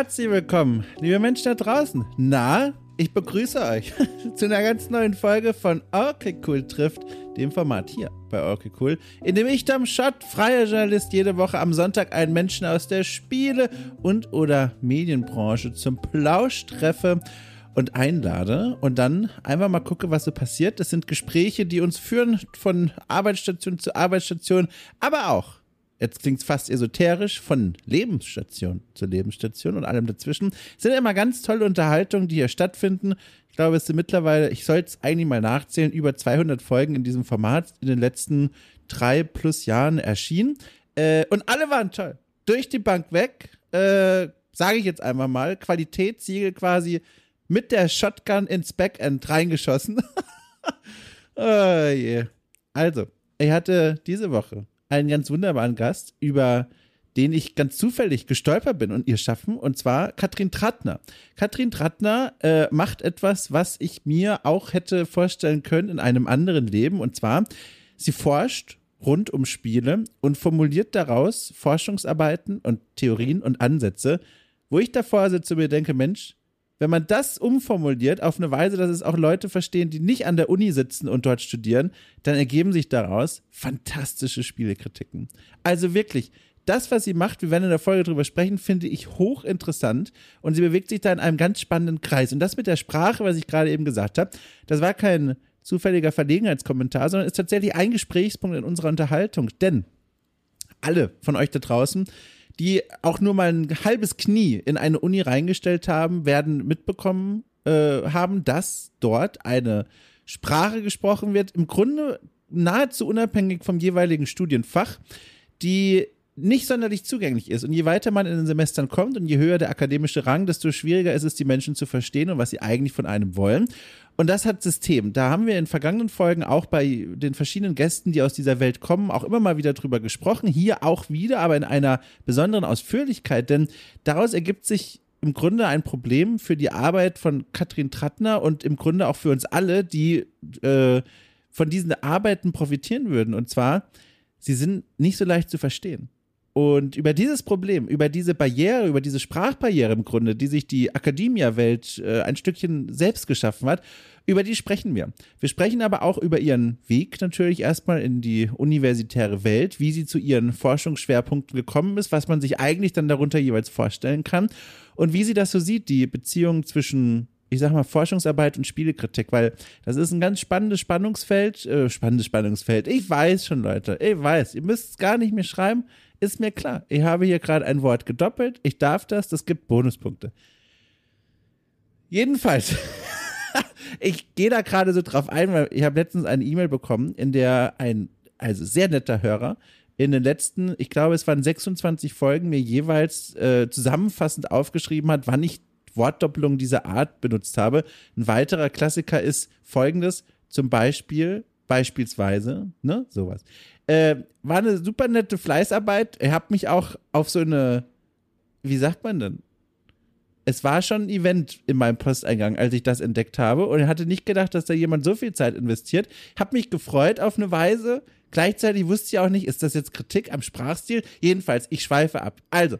Herzlich willkommen, liebe Menschen da draußen. Na, ich begrüße euch zu einer ganz neuen Folge von Okay Cool trifft, dem Format hier bei Okay Cool, in dem ich, Tom Schott, freier Journalist, jede Woche am Sonntag einen Menschen aus der Spiele- und oder Medienbranche zum Plausch treffe und einlade und dann einfach mal gucke, was so passiert. Das sind Gespräche, die uns führen von Arbeitsstation zu Arbeitsstation, aber auch jetzt klingt es fast esoterisch, von Lebensstation zu Lebensstation und allem dazwischen. Es sind immer ganz tolle Unterhaltungen, die hier stattfinden. Ich glaube, es sind mittlerweile, ich soll es eigentlich mal nachzählen, über 200 Folgen in diesem Format in den letzten drei plus Jahren erschienen. Äh, und alle waren toll. Durch die Bank weg, äh, sage ich jetzt einfach mal, Qualitätssiegel quasi mit der Shotgun ins Backend reingeschossen. oh je. Also, ich hatte diese Woche einen ganz wunderbaren Gast, über den ich ganz zufällig gestolpert bin und ihr schaffen, und zwar Katrin Trattner. Katrin Trattner äh, macht etwas, was ich mir auch hätte vorstellen können in einem anderen Leben, und zwar, sie forscht rund um Spiele und formuliert daraus Forschungsarbeiten und Theorien und Ansätze, wo ich davor sitze und mir denke, Mensch, wenn man das umformuliert auf eine Weise, dass es auch Leute verstehen, die nicht an der Uni sitzen und dort studieren, dann ergeben sich daraus fantastische Spielekritiken. Also wirklich, das, was sie macht, wir werden in der Folge drüber sprechen, finde ich hochinteressant und sie bewegt sich da in einem ganz spannenden Kreis. Und das mit der Sprache, was ich gerade eben gesagt habe, das war kein zufälliger Verlegenheitskommentar, sondern ist tatsächlich ein Gesprächspunkt in unserer Unterhaltung. Denn alle von euch da draußen, die auch nur mal ein halbes Knie in eine Uni reingestellt haben, werden mitbekommen äh, haben, dass dort eine Sprache gesprochen wird, im Grunde nahezu unabhängig vom jeweiligen Studienfach, die nicht sonderlich zugänglich ist. Und je weiter man in den Semestern kommt und je höher der akademische Rang, desto schwieriger ist es, die Menschen zu verstehen und was sie eigentlich von einem wollen. Und das hat System. Da haben wir in vergangenen Folgen auch bei den verschiedenen Gästen, die aus dieser Welt kommen, auch immer mal wieder drüber gesprochen. Hier auch wieder, aber in einer besonderen Ausführlichkeit, denn daraus ergibt sich im Grunde ein Problem für die Arbeit von Katrin Trattner und im Grunde auch für uns alle, die äh, von diesen Arbeiten profitieren würden. Und zwar, sie sind nicht so leicht zu verstehen. Und über dieses Problem, über diese Barriere, über diese Sprachbarriere im Grunde, die sich die Akademia-Welt äh, ein Stückchen selbst geschaffen hat, über die sprechen wir. Wir sprechen aber auch über ihren Weg natürlich erstmal in die universitäre Welt, wie sie zu ihren Forschungsschwerpunkten gekommen ist, was man sich eigentlich dann darunter jeweils vorstellen kann und wie sie das so sieht, die Beziehung zwischen ich sag mal, Forschungsarbeit und Spielekritik, weil das ist ein ganz spannendes Spannungsfeld, äh, spannendes Spannungsfeld. Ich weiß schon, Leute, ich weiß, ihr müsst es gar nicht mehr schreiben, ist mir klar. Ich habe hier gerade ein Wort gedoppelt, ich darf das, das gibt Bonuspunkte. Jedenfalls, ich gehe da gerade so drauf ein, weil ich habe letztens eine E-Mail bekommen, in der ein, also sehr netter Hörer, in den letzten, ich glaube, es waren 26 Folgen, mir jeweils äh, zusammenfassend aufgeschrieben hat, wann ich Wortdoppelung dieser Art benutzt habe. Ein weiterer Klassiker ist folgendes, zum Beispiel, beispielsweise, ne, sowas. Äh, war eine super nette Fleißarbeit. Er hat mich auch auf so eine, wie sagt man denn? Es war schon ein Event in meinem Posteingang, als ich das entdeckt habe. Und hatte nicht gedacht, dass da jemand so viel Zeit investiert. Hab mich gefreut auf eine Weise. Gleichzeitig wusste ich auch nicht, ist das jetzt Kritik am Sprachstil? Jedenfalls, ich schweife ab. Also,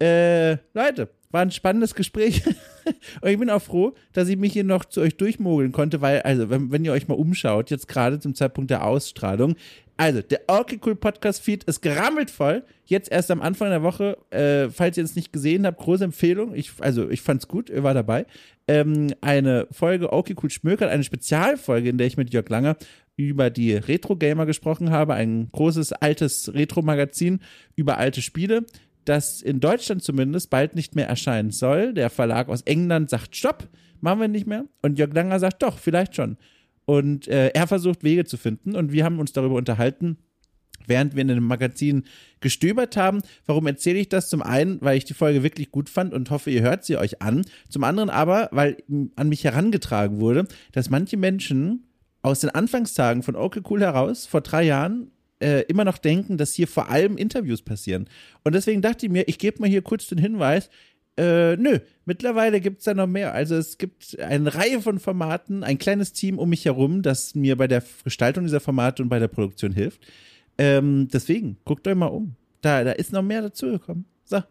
äh, Leute, war ein spannendes Gespräch. und ich bin auch froh, dass ich mich hier noch zu euch durchmogeln konnte, weil, also, wenn, wenn ihr euch mal umschaut, jetzt gerade zum Zeitpunkt der Ausstrahlung, also, der Okay Cool Podcast Feed ist gerammelt voll. Jetzt erst am Anfang der Woche. Äh, falls ihr es nicht gesehen habt, große Empfehlung. Ich, also, ich fand's gut, ihr war dabei. Ähm, eine Folge Okay Cool Schmökert, eine Spezialfolge, in der ich mit Jörg Langer über die Retro Gamer gesprochen habe. Ein großes, altes Retro-Magazin über alte Spiele das in Deutschland zumindest bald nicht mehr erscheinen soll. Der Verlag aus England sagt Stopp, machen wir nicht mehr. Und Jörg Langer sagt doch, vielleicht schon. Und äh, er versucht Wege zu finden und wir haben uns darüber unterhalten, während wir in einem Magazin gestöbert haben. Warum erzähle ich das? Zum einen, weil ich die Folge wirklich gut fand und hoffe, ihr hört sie euch an. Zum anderen aber, weil an mich herangetragen wurde, dass manche Menschen aus den Anfangstagen von Okay Cool heraus vor drei Jahren äh, immer noch denken, dass hier vor allem Interviews passieren. Und deswegen dachte ich mir, ich gebe mal hier kurz den Hinweis, äh, nö, mittlerweile gibt es da noch mehr. Also es gibt eine Reihe von Formaten, ein kleines Team um mich herum, das mir bei der Gestaltung dieser Formate und bei der Produktion hilft. Ähm, deswegen, guckt euch mal um. Da, da ist noch mehr dazugekommen. So.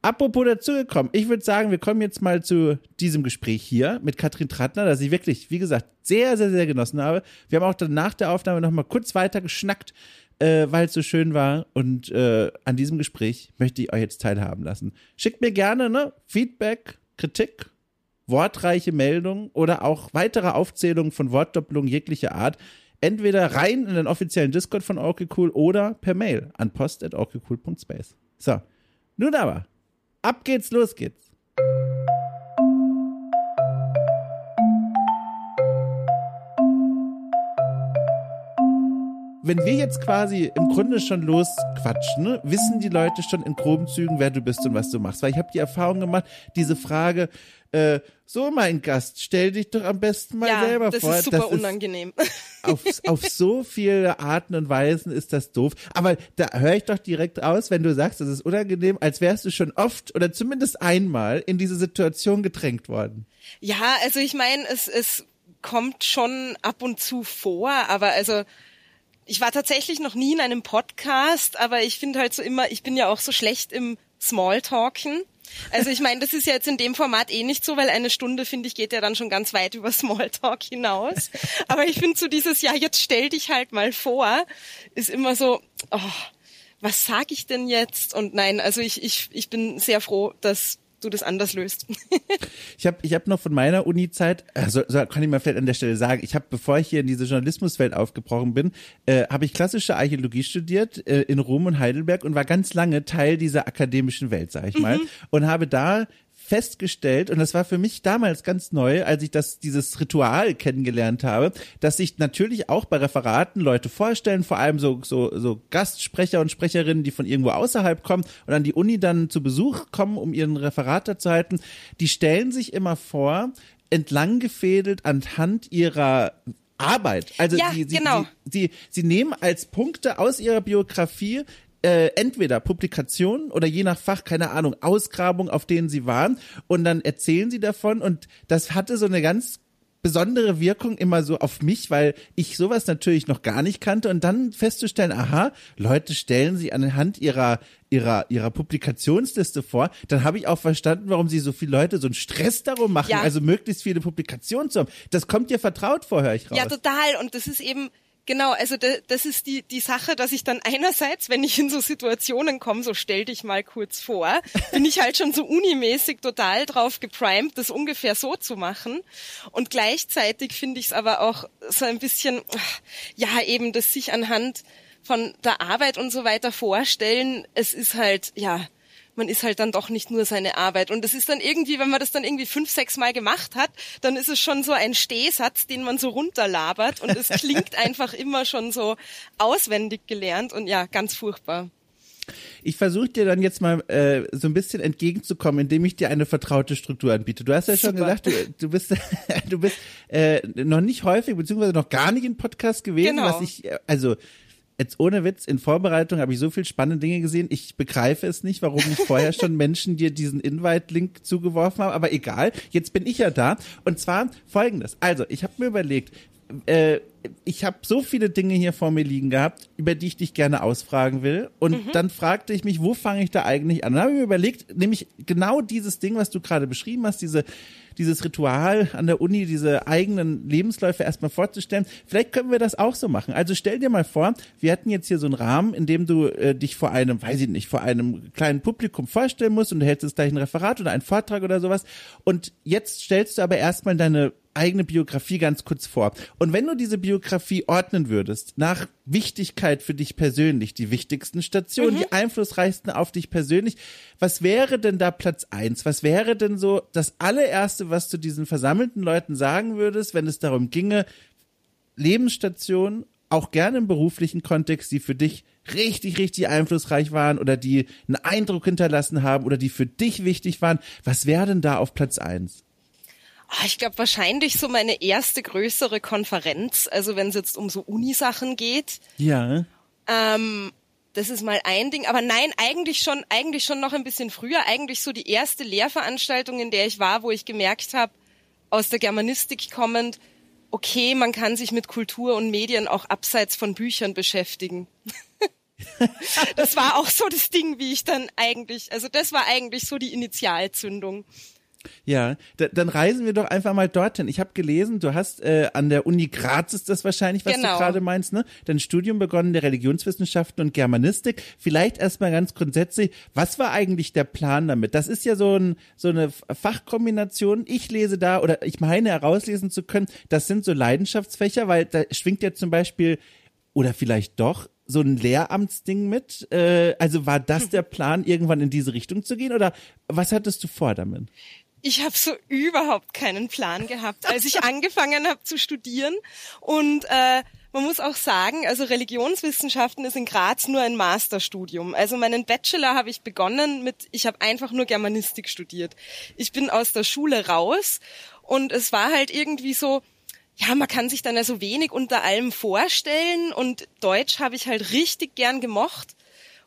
Apropos dazugekommen, ich würde sagen, wir kommen jetzt mal zu diesem Gespräch hier mit Katrin Trattner, das ich wirklich, wie gesagt, sehr, sehr, sehr genossen habe. Wir haben auch dann nach der Aufnahme nochmal kurz weiter geschnackt, äh, weil es so schön war. Und äh, an diesem Gespräch möchte ich euch jetzt teilhaben lassen. Schickt mir gerne ne, Feedback, Kritik, wortreiche Meldungen oder auch weitere Aufzählungen von Wortdoppelungen jeglicher Art. Entweder rein in den offiziellen Discord von okay cool oder per Mail an post.orkycool.space. So, nun aber, ab geht's, los geht's. Wenn wir jetzt quasi im Grunde schon losquatschen, ne, wissen die Leute schon in groben Zügen, wer du bist und was du machst. Weil ich habe die Erfahrung gemacht, diese Frage, äh, so mein Gast, stell dich doch am besten mal ja, selber das vor. Ist super das unangenehm. auf, auf so viele Arten und Weisen ist das doof. Aber da höre ich doch direkt aus, wenn du sagst, das ist unangenehm, als wärst du schon oft oder zumindest einmal in diese Situation gedrängt worden. Ja, also ich meine, es, es kommt schon ab und zu vor, aber also ich war tatsächlich noch nie in einem Podcast, aber ich finde halt so immer, ich bin ja auch so schlecht im Smalltalken. Also ich meine, das ist ja jetzt in dem Format eh nicht so, weil eine Stunde, finde ich, geht ja dann schon ganz weit über Smalltalk hinaus. Aber ich finde so dieses, ja, jetzt stell dich halt mal vor, ist immer so, oh, was sag ich denn jetzt? Und nein, also ich, ich, ich bin sehr froh, dass du das anders löst. ich habe ich hab noch von meiner Uni-Zeit, also so kann ich mal vielleicht an der Stelle sagen, ich habe, bevor ich hier in diese Journalismuswelt aufgebrochen bin, äh, habe ich klassische Archäologie studiert äh, in Rom und Heidelberg und war ganz lange Teil dieser akademischen Welt, sag ich mhm. mal, und habe da festgestellt, und das war für mich damals ganz neu, als ich das, dieses Ritual kennengelernt habe, dass sich natürlich auch bei Referaten Leute vorstellen, vor allem so, so, so Gastsprecher und Sprecherinnen, die von irgendwo außerhalb kommen und an die Uni dann zu Besuch kommen, um ihren Referat zu halten, die stellen sich immer vor, entlang gefädelt anhand ihrer Arbeit. Also ja, sie, sie, genau. sie, sie, sie nehmen als Punkte aus ihrer Biografie äh, entweder Publikationen oder je nach Fach, keine Ahnung, Ausgrabungen, auf denen sie waren und dann erzählen sie davon und das hatte so eine ganz besondere Wirkung immer so auf mich, weil ich sowas natürlich noch gar nicht kannte und dann festzustellen, aha, Leute stellen sie anhand ihrer ihrer ihrer Publikationsliste vor, dann habe ich auch verstanden, warum sie so viele Leute so einen Stress darum machen, ja. also möglichst viele Publikationen zu haben. Das kommt dir vertraut vor, höre ich raus. Ja, total und das ist eben Genau, also das ist die, die Sache, dass ich dann einerseits, wenn ich in so Situationen komme, so stell dich mal kurz vor, bin ich halt schon so unimäßig total drauf geprimed, das ungefähr so zu machen. Und gleichzeitig finde ich es aber auch so ein bisschen, ja, eben das sich anhand von der Arbeit und so weiter vorstellen. Es ist halt, ja, man ist halt dann doch nicht nur seine Arbeit. Und es ist dann irgendwie, wenn man das dann irgendwie fünf, sechs Mal gemacht hat, dann ist es schon so ein Stehsatz, den man so runterlabert und es klingt einfach immer schon so auswendig gelernt und ja, ganz furchtbar. Ich versuche dir dann jetzt mal äh, so ein bisschen entgegenzukommen, indem ich dir eine vertraute Struktur anbiete. Du hast ja schon Super. gesagt, du, du bist, du bist äh, noch nicht häufig beziehungsweise noch gar nicht in Podcast gewesen, genau. was ich äh, also jetzt ohne Witz, in Vorbereitung habe ich so viel spannende Dinge gesehen. Ich begreife es nicht, warum nicht vorher schon Menschen dir diesen Invite-Link zugeworfen haben, aber egal. Jetzt bin ich ja da. Und zwar folgendes. Also, ich habe mir überlegt, äh, ich habe so viele Dinge hier vor mir liegen gehabt, über die ich dich gerne ausfragen will. Und mhm. dann fragte ich mich, wo fange ich da eigentlich an? Und dann habe ich mir überlegt, nämlich genau dieses Ding, was du gerade beschrieben hast, diese dieses Ritual an der Uni, diese eigenen Lebensläufe erstmal vorzustellen. Vielleicht können wir das auch so machen. Also stell dir mal vor, wir hätten jetzt hier so einen Rahmen, in dem du äh, dich vor einem, weiß ich nicht, vor einem kleinen Publikum vorstellen musst und du hältst gleich ein Referat oder einen Vortrag oder sowas. Und jetzt stellst du aber erstmal deine eigene Biografie ganz kurz vor. Und wenn du diese Biografie ordnen würdest, nach Wichtigkeit für dich persönlich, die wichtigsten Stationen, mhm. die einflussreichsten auf dich persönlich, was wäre denn da Platz eins? Was wäre denn so das allererste, was du diesen versammelten Leuten sagen würdest, wenn es darum ginge, Lebensstationen, auch gerne im beruflichen Kontext, die für dich richtig, richtig einflussreich waren oder die einen Eindruck hinterlassen haben oder die für dich wichtig waren. Was wäre denn da auf Platz eins? Ah, ich glaube wahrscheinlich so meine erste größere Konferenz, also wenn es jetzt um so Unisachen geht. Ja. Ähm, das ist mal ein Ding, aber nein, eigentlich schon, eigentlich schon noch ein bisschen früher, eigentlich so die erste Lehrveranstaltung, in der ich war, wo ich gemerkt habe, aus der Germanistik kommend, okay, man kann sich mit Kultur und Medien auch abseits von Büchern beschäftigen. das war auch so das Ding, wie ich dann eigentlich, also das war eigentlich so die Initialzündung. Ja, da, dann reisen wir doch einfach mal dorthin. Ich habe gelesen, du hast äh, an der Uni Graz ist das wahrscheinlich, was genau. du gerade meinst, ne? Dein Studium begonnen der Religionswissenschaften und Germanistik. Vielleicht erstmal ganz grundsätzlich, was war eigentlich der Plan damit? Das ist ja so, ein, so eine Fachkombination. Ich lese da oder ich meine herauslesen zu können, das sind so Leidenschaftsfächer, weil da schwingt ja zum Beispiel oder vielleicht doch so ein Lehramtsding mit? Äh, also war das der Plan, irgendwann in diese Richtung zu gehen oder was hattest du vor damit? Ich habe so überhaupt keinen Plan gehabt, als ich angefangen habe zu studieren. Und äh, man muss auch sagen, also Religionswissenschaften ist in Graz nur ein Masterstudium. Also meinen Bachelor habe ich begonnen mit, ich habe einfach nur Germanistik studiert. Ich bin aus der Schule raus und es war halt irgendwie so, ja, man kann sich dann also wenig unter allem vorstellen und Deutsch habe ich halt richtig gern gemocht.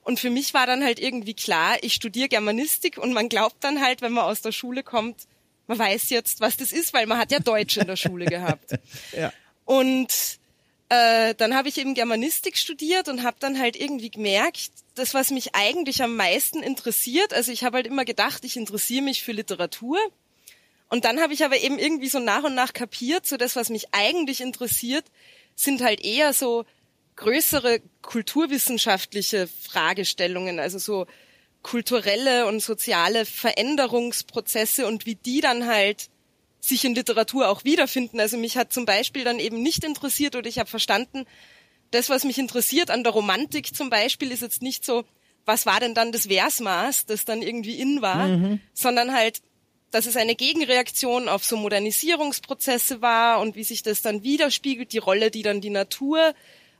Und für mich war dann halt irgendwie klar, ich studiere Germanistik und man glaubt dann halt, wenn man aus der Schule kommt, man weiß jetzt, was das ist, weil man hat ja Deutsch in der Schule gehabt. ja. Und äh, dann habe ich eben Germanistik studiert und habe dann halt irgendwie gemerkt, das, was mich eigentlich am meisten interessiert, also ich habe halt immer gedacht, ich interessiere mich für Literatur. Und dann habe ich aber eben irgendwie so nach und nach kapiert, so das, was mich eigentlich interessiert, sind halt eher so größere kulturwissenschaftliche Fragestellungen, also so kulturelle und soziale Veränderungsprozesse und wie die dann halt sich in Literatur auch wiederfinden. Also mich hat zum Beispiel dann eben nicht interessiert oder ich habe verstanden, das, was mich interessiert an der Romantik zum Beispiel, ist jetzt nicht so, was war denn dann das Versmaß, das dann irgendwie in war, mhm. sondern halt, dass es eine Gegenreaktion auf so Modernisierungsprozesse war und wie sich das dann widerspiegelt, die Rolle, die dann die Natur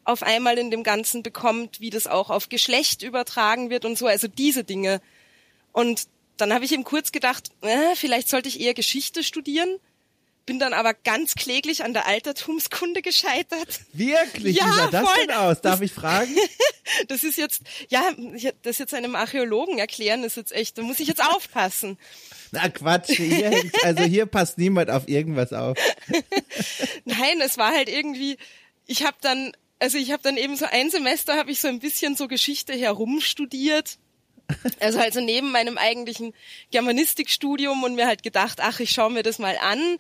auf einmal in dem Ganzen bekommt, wie das auch auf Geschlecht übertragen wird und so, also diese Dinge. Und dann habe ich eben kurz gedacht, äh, vielleicht sollte ich eher Geschichte studieren. Bin dann aber ganz kläglich an der Altertumskunde gescheitert. Wirklich? Ja, Wie sah das voll. denn aus? Darf ich fragen? das ist jetzt, ja, das jetzt einem Archäologen erklären, ist jetzt echt, da muss ich jetzt aufpassen. Na Quatsch, hier, also hier passt niemand auf irgendwas auf. Nein, es war halt irgendwie, ich habe dann also ich habe dann eben so ein Semester habe ich so ein bisschen so Geschichte herumstudiert. Also also neben meinem eigentlichen Germanistikstudium und mir halt gedacht, ach, ich schaue mir das mal an.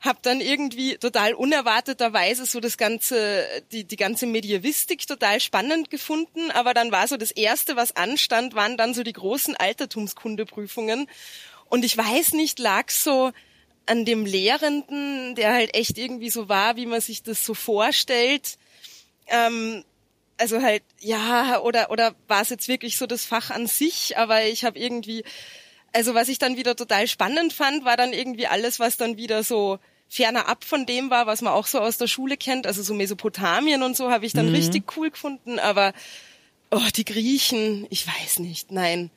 Hab dann irgendwie total unerwarteterweise so das ganze, die, die ganze Medievistik total spannend gefunden. Aber dann war so das erste, was anstand, waren dann so die großen Altertumskundeprüfungen. Und ich weiß nicht, lag so an dem Lehrenden, der halt echt irgendwie so war, wie man sich das so vorstellt ähm, also halt, ja, oder, oder war es jetzt wirklich so das Fach an sich, aber ich habe irgendwie, also was ich dann wieder total spannend fand, war dann irgendwie alles, was dann wieder so ferner ab von dem war, was man auch so aus der Schule kennt, also so Mesopotamien und so habe ich dann mhm. richtig cool gefunden, aber oh, die Griechen, ich weiß nicht, nein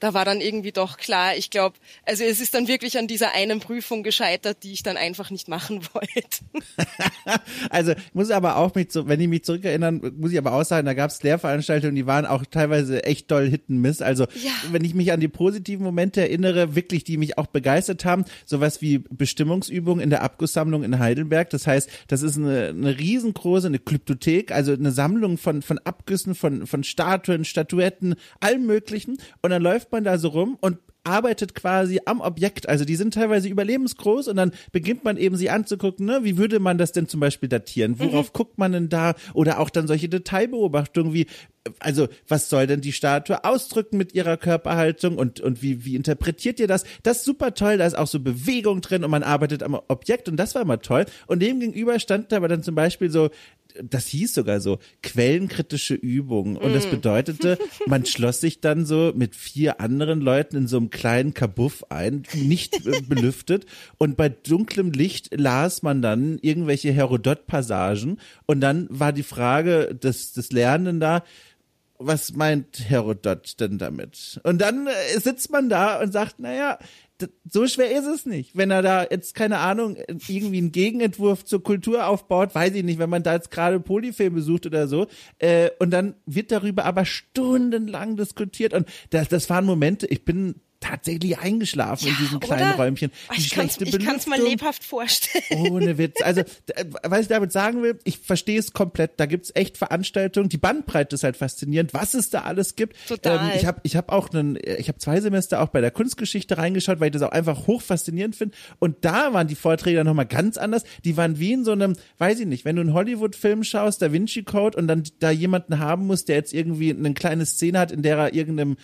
da war dann irgendwie doch klar, ich glaube, also es ist dann wirklich an dieser einen Prüfung gescheitert, die ich dann einfach nicht machen wollte. also ich muss aber auch mich, so, wenn ich mich zurückerinnern, muss ich aber auch sagen, da gab es Lehrveranstaltungen, die waren auch teilweise echt doll Hitten Miss. Also ja. wenn ich mich an die positiven Momente erinnere, wirklich, die mich auch begeistert haben, sowas wie Bestimmungsübungen in der Abgusssammlung in Heidelberg. Das heißt, das ist eine, eine riesengroße, eine Klyptothek, also eine Sammlung von, von Abgüssen, von, von Statuen, Statuetten, allem möglichen. Und dann läuft man da so rum und arbeitet quasi am Objekt. Also die sind teilweise überlebensgroß und dann beginnt man eben sie anzugucken, ne? wie würde man das denn zum Beispiel datieren? Worauf mhm. guckt man denn da? Oder auch dann solche Detailbeobachtungen wie, also was soll denn die Statue ausdrücken mit ihrer Körperhaltung und, und wie, wie interpretiert ihr das? Das ist super toll, da ist auch so Bewegung drin und man arbeitet am Objekt und das war immer toll. Und dem gegenüber stand aber dann zum Beispiel so das hieß sogar so, quellenkritische Übungen. Und das mm. bedeutete, man schloss sich dann so mit vier anderen Leuten in so einem kleinen Kabuff ein, nicht äh, belüftet. Und bei dunklem Licht las man dann irgendwelche Herodot-Passagen. Und dann war die Frage des, des Lernenden da, was meint Herodot denn damit? Und dann äh, sitzt man da und sagt, naja, so schwer ist es nicht. Wenn er da jetzt, keine Ahnung, irgendwie einen Gegenentwurf zur Kultur aufbaut, weiß ich nicht, wenn man da jetzt gerade Polyfilm besucht oder so, äh, und dann wird darüber aber stundenlang diskutiert und das, das waren Momente, ich bin tatsächlich eingeschlafen ja, in diesem kleinen oder? Räumchen. Oh, Die ich kann es mal lebhaft vorstellen. Ohne Witz. Also, was ich damit sagen will, ich verstehe es komplett. Da gibt's echt Veranstaltungen. Die Bandbreite ist halt faszinierend, was es da alles gibt. Total. Ähm, ich habe ich hab auch einen, ich habe zwei Semester auch bei der Kunstgeschichte reingeschaut, weil ich das auch einfach hoch faszinierend finde. Und da waren die Vorträge dann nochmal ganz anders. Die waren wie in so einem, weiß ich nicht, wenn du einen Hollywood-Film schaust, Da Vinci Code und dann da jemanden haben muss, der jetzt irgendwie eine kleine Szene hat, in der er irgendeinem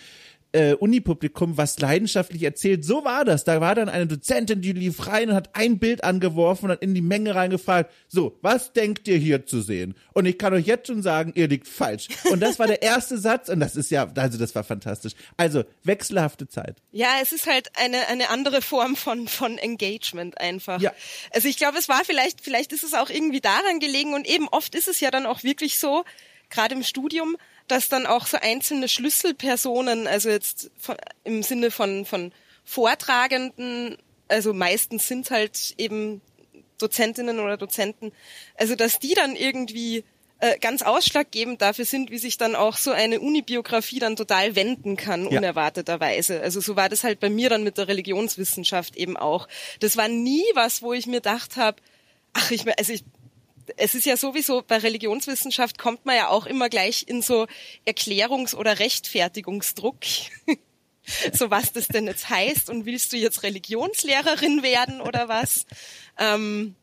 äh, Unipublikum was leidenschaftlich erzählt. So war das. Da war dann eine Dozentin, die lief rein und hat ein Bild angeworfen und hat in die Menge reingefragt, so, was denkt ihr hier zu sehen? Und ich kann euch jetzt schon sagen, ihr liegt falsch. Und das war der erste Satz und das ist ja, also das war fantastisch. Also, wechselhafte Zeit. Ja, es ist halt eine, eine andere Form von, von Engagement einfach. Ja. Also ich glaube, es war vielleicht, vielleicht ist es auch irgendwie daran gelegen und eben oft ist es ja dann auch wirklich so, gerade im Studium, dass dann auch so einzelne Schlüsselpersonen, also jetzt von, im Sinne von, von Vortragenden, also meistens sind halt eben Dozentinnen oder Dozenten, also dass die dann irgendwie äh, ganz ausschlaggebend dafür sind, wie sich dann auch so eine Unibiografie dann total wenden kann, ja. unerwarteterweise. Also so war das halt bei mir dann mit der Religionswissenschaft eben auch. Das war nie was, wo ich mir gedacht habe, ach, ich, also ich es ist ja sowieso, bei Religionswissenschaft kommt man ja auch immer gleich in so Erklärungs- oder Rechtfertigungsdruck. so was das denn jetzt heißt und willst du jetzt Religionslehrerin werden oder was? Ähm,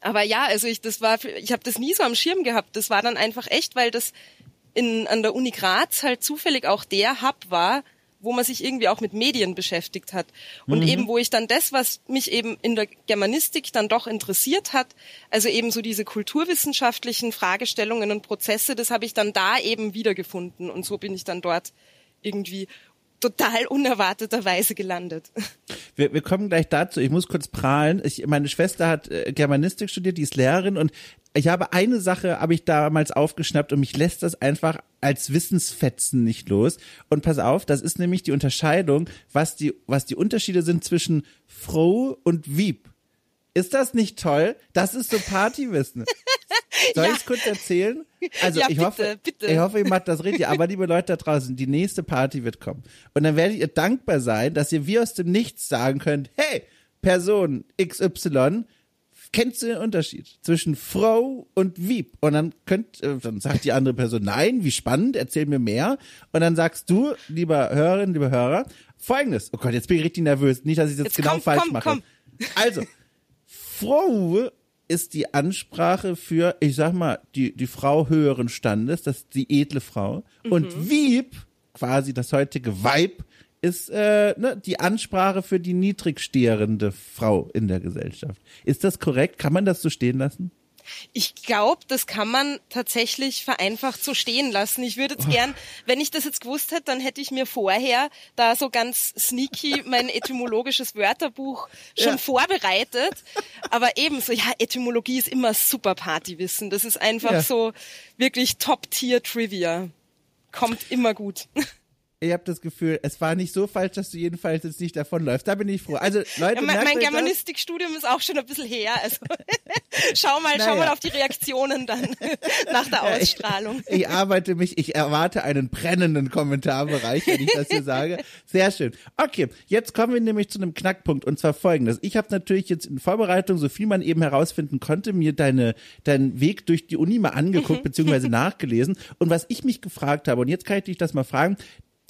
aber ja, also ich das war, ich habe das nie so am Schirm gehabt. Das war dann einfach echt, weil das in an der Uni Graz halt zufällig auch der Hub war, wo man sich irgendwie auch mit Medien beschäftigt hat. Und mhm. eben, wo ich dann das, was mich eben in der Germanistik dann doch interessiert hat, also eben so diese kulturwissenschaftlichen Fragestellungen und Prozesse, das habe ich dann da eben wiedergefunden. Und so bin ich dann dort irgendwie total unerwarteterweise gelandet. Wir, wir kommen gleich dazu. Ich muss kurz prahlen. Ich, meine Schwester hat äh, Germanistik studiert, die ist Lehrerin und ich habe eine Sache, habe ich damals aufgeschnappt und mich lässt das einfach als Wissensfetzen nicht los. Und pass auf, das ist nämlich die Unterscheidung, was die, was die Unterschiede sind zwischen Froh und Wieb. Ist das nicht toll? Das ist so Partywissen. Soll ja. ich es kurz erzählen? Also ja, ich bitte, hoffe, bitte. ich hoffe, ihr macht das richtig. Aber liebe Leute da draußen, die nächste Party wird kommen. Und dann werdet ihr dankbar sein, dass ihr wie aus dem Nichts sagen könnt, hey, Person XY, kennst du den Unterschied zwischen Frau und Wieb? Und dann könnt, äh, dann sagt die andere Person, nein, wie spannend, erzähl mir mehr. Und dann sagst du, lieber Hörerin, lieber Hörer, folgendes. Oh Gott, jetzt bin ich richtig nervös. Nicht, dass ich das jetzt genau komm, falsch komm, mache. Komm. Also, Frau ist die Ansprache für, ich sag mal, die, die Frau höheren Standes, das ist die edle Frau. Mhm. Und Wieb, quasi das heutige Weib, ist äh, ne, die Ansprache für die niedrigstehende Frau in der Gesellschaft. Ist das korrekt? Kann man das so stehen lassen? Ich glaube, das kann man tatsächlich vereinfacht so stehen lassen. Ich würde jetzt oh. gern, wenn ich das jetzt gewusst hätte, dann hätte ich mir vorher da so ganz sneaky mein etymologisches Wörterbuch schon ja. vorbereitet. Aber ebenso, ja, Etymologie ist immer super Partywissen. Das ist einfach ja. so wirklich Top-Tier-Trivia. Kommt immer gut ich habe das Gefühl, es war nicht so falsch, dass du jedenfalls jetzt nicht davonläufst. Da bin ich froh. Also Leute, ja, mein, mein Germanistikstudium ist auch schon ein bisschen her. Also schau mal, naja. schau mal auf die Reaktionen dann nach der Ausstrahlung. Ich, ich, arbeite mich, ich erwarte einen brennenden Kommentarbereich, wenn ich das hier sage. Sehr schön. Okay, jetzt kommen wir nämlich zu einem Knackpunkt und zwar folgendes. Ich habe natürlich jetzt in Vorbereitung, so viel man eben herausfinden konnte, mir deine deinen Weg durch die Uni mal angeguckt beziehungsweise nachgelesen und was ich mich gefragt habe und jetzt kann ich dich das mal fragen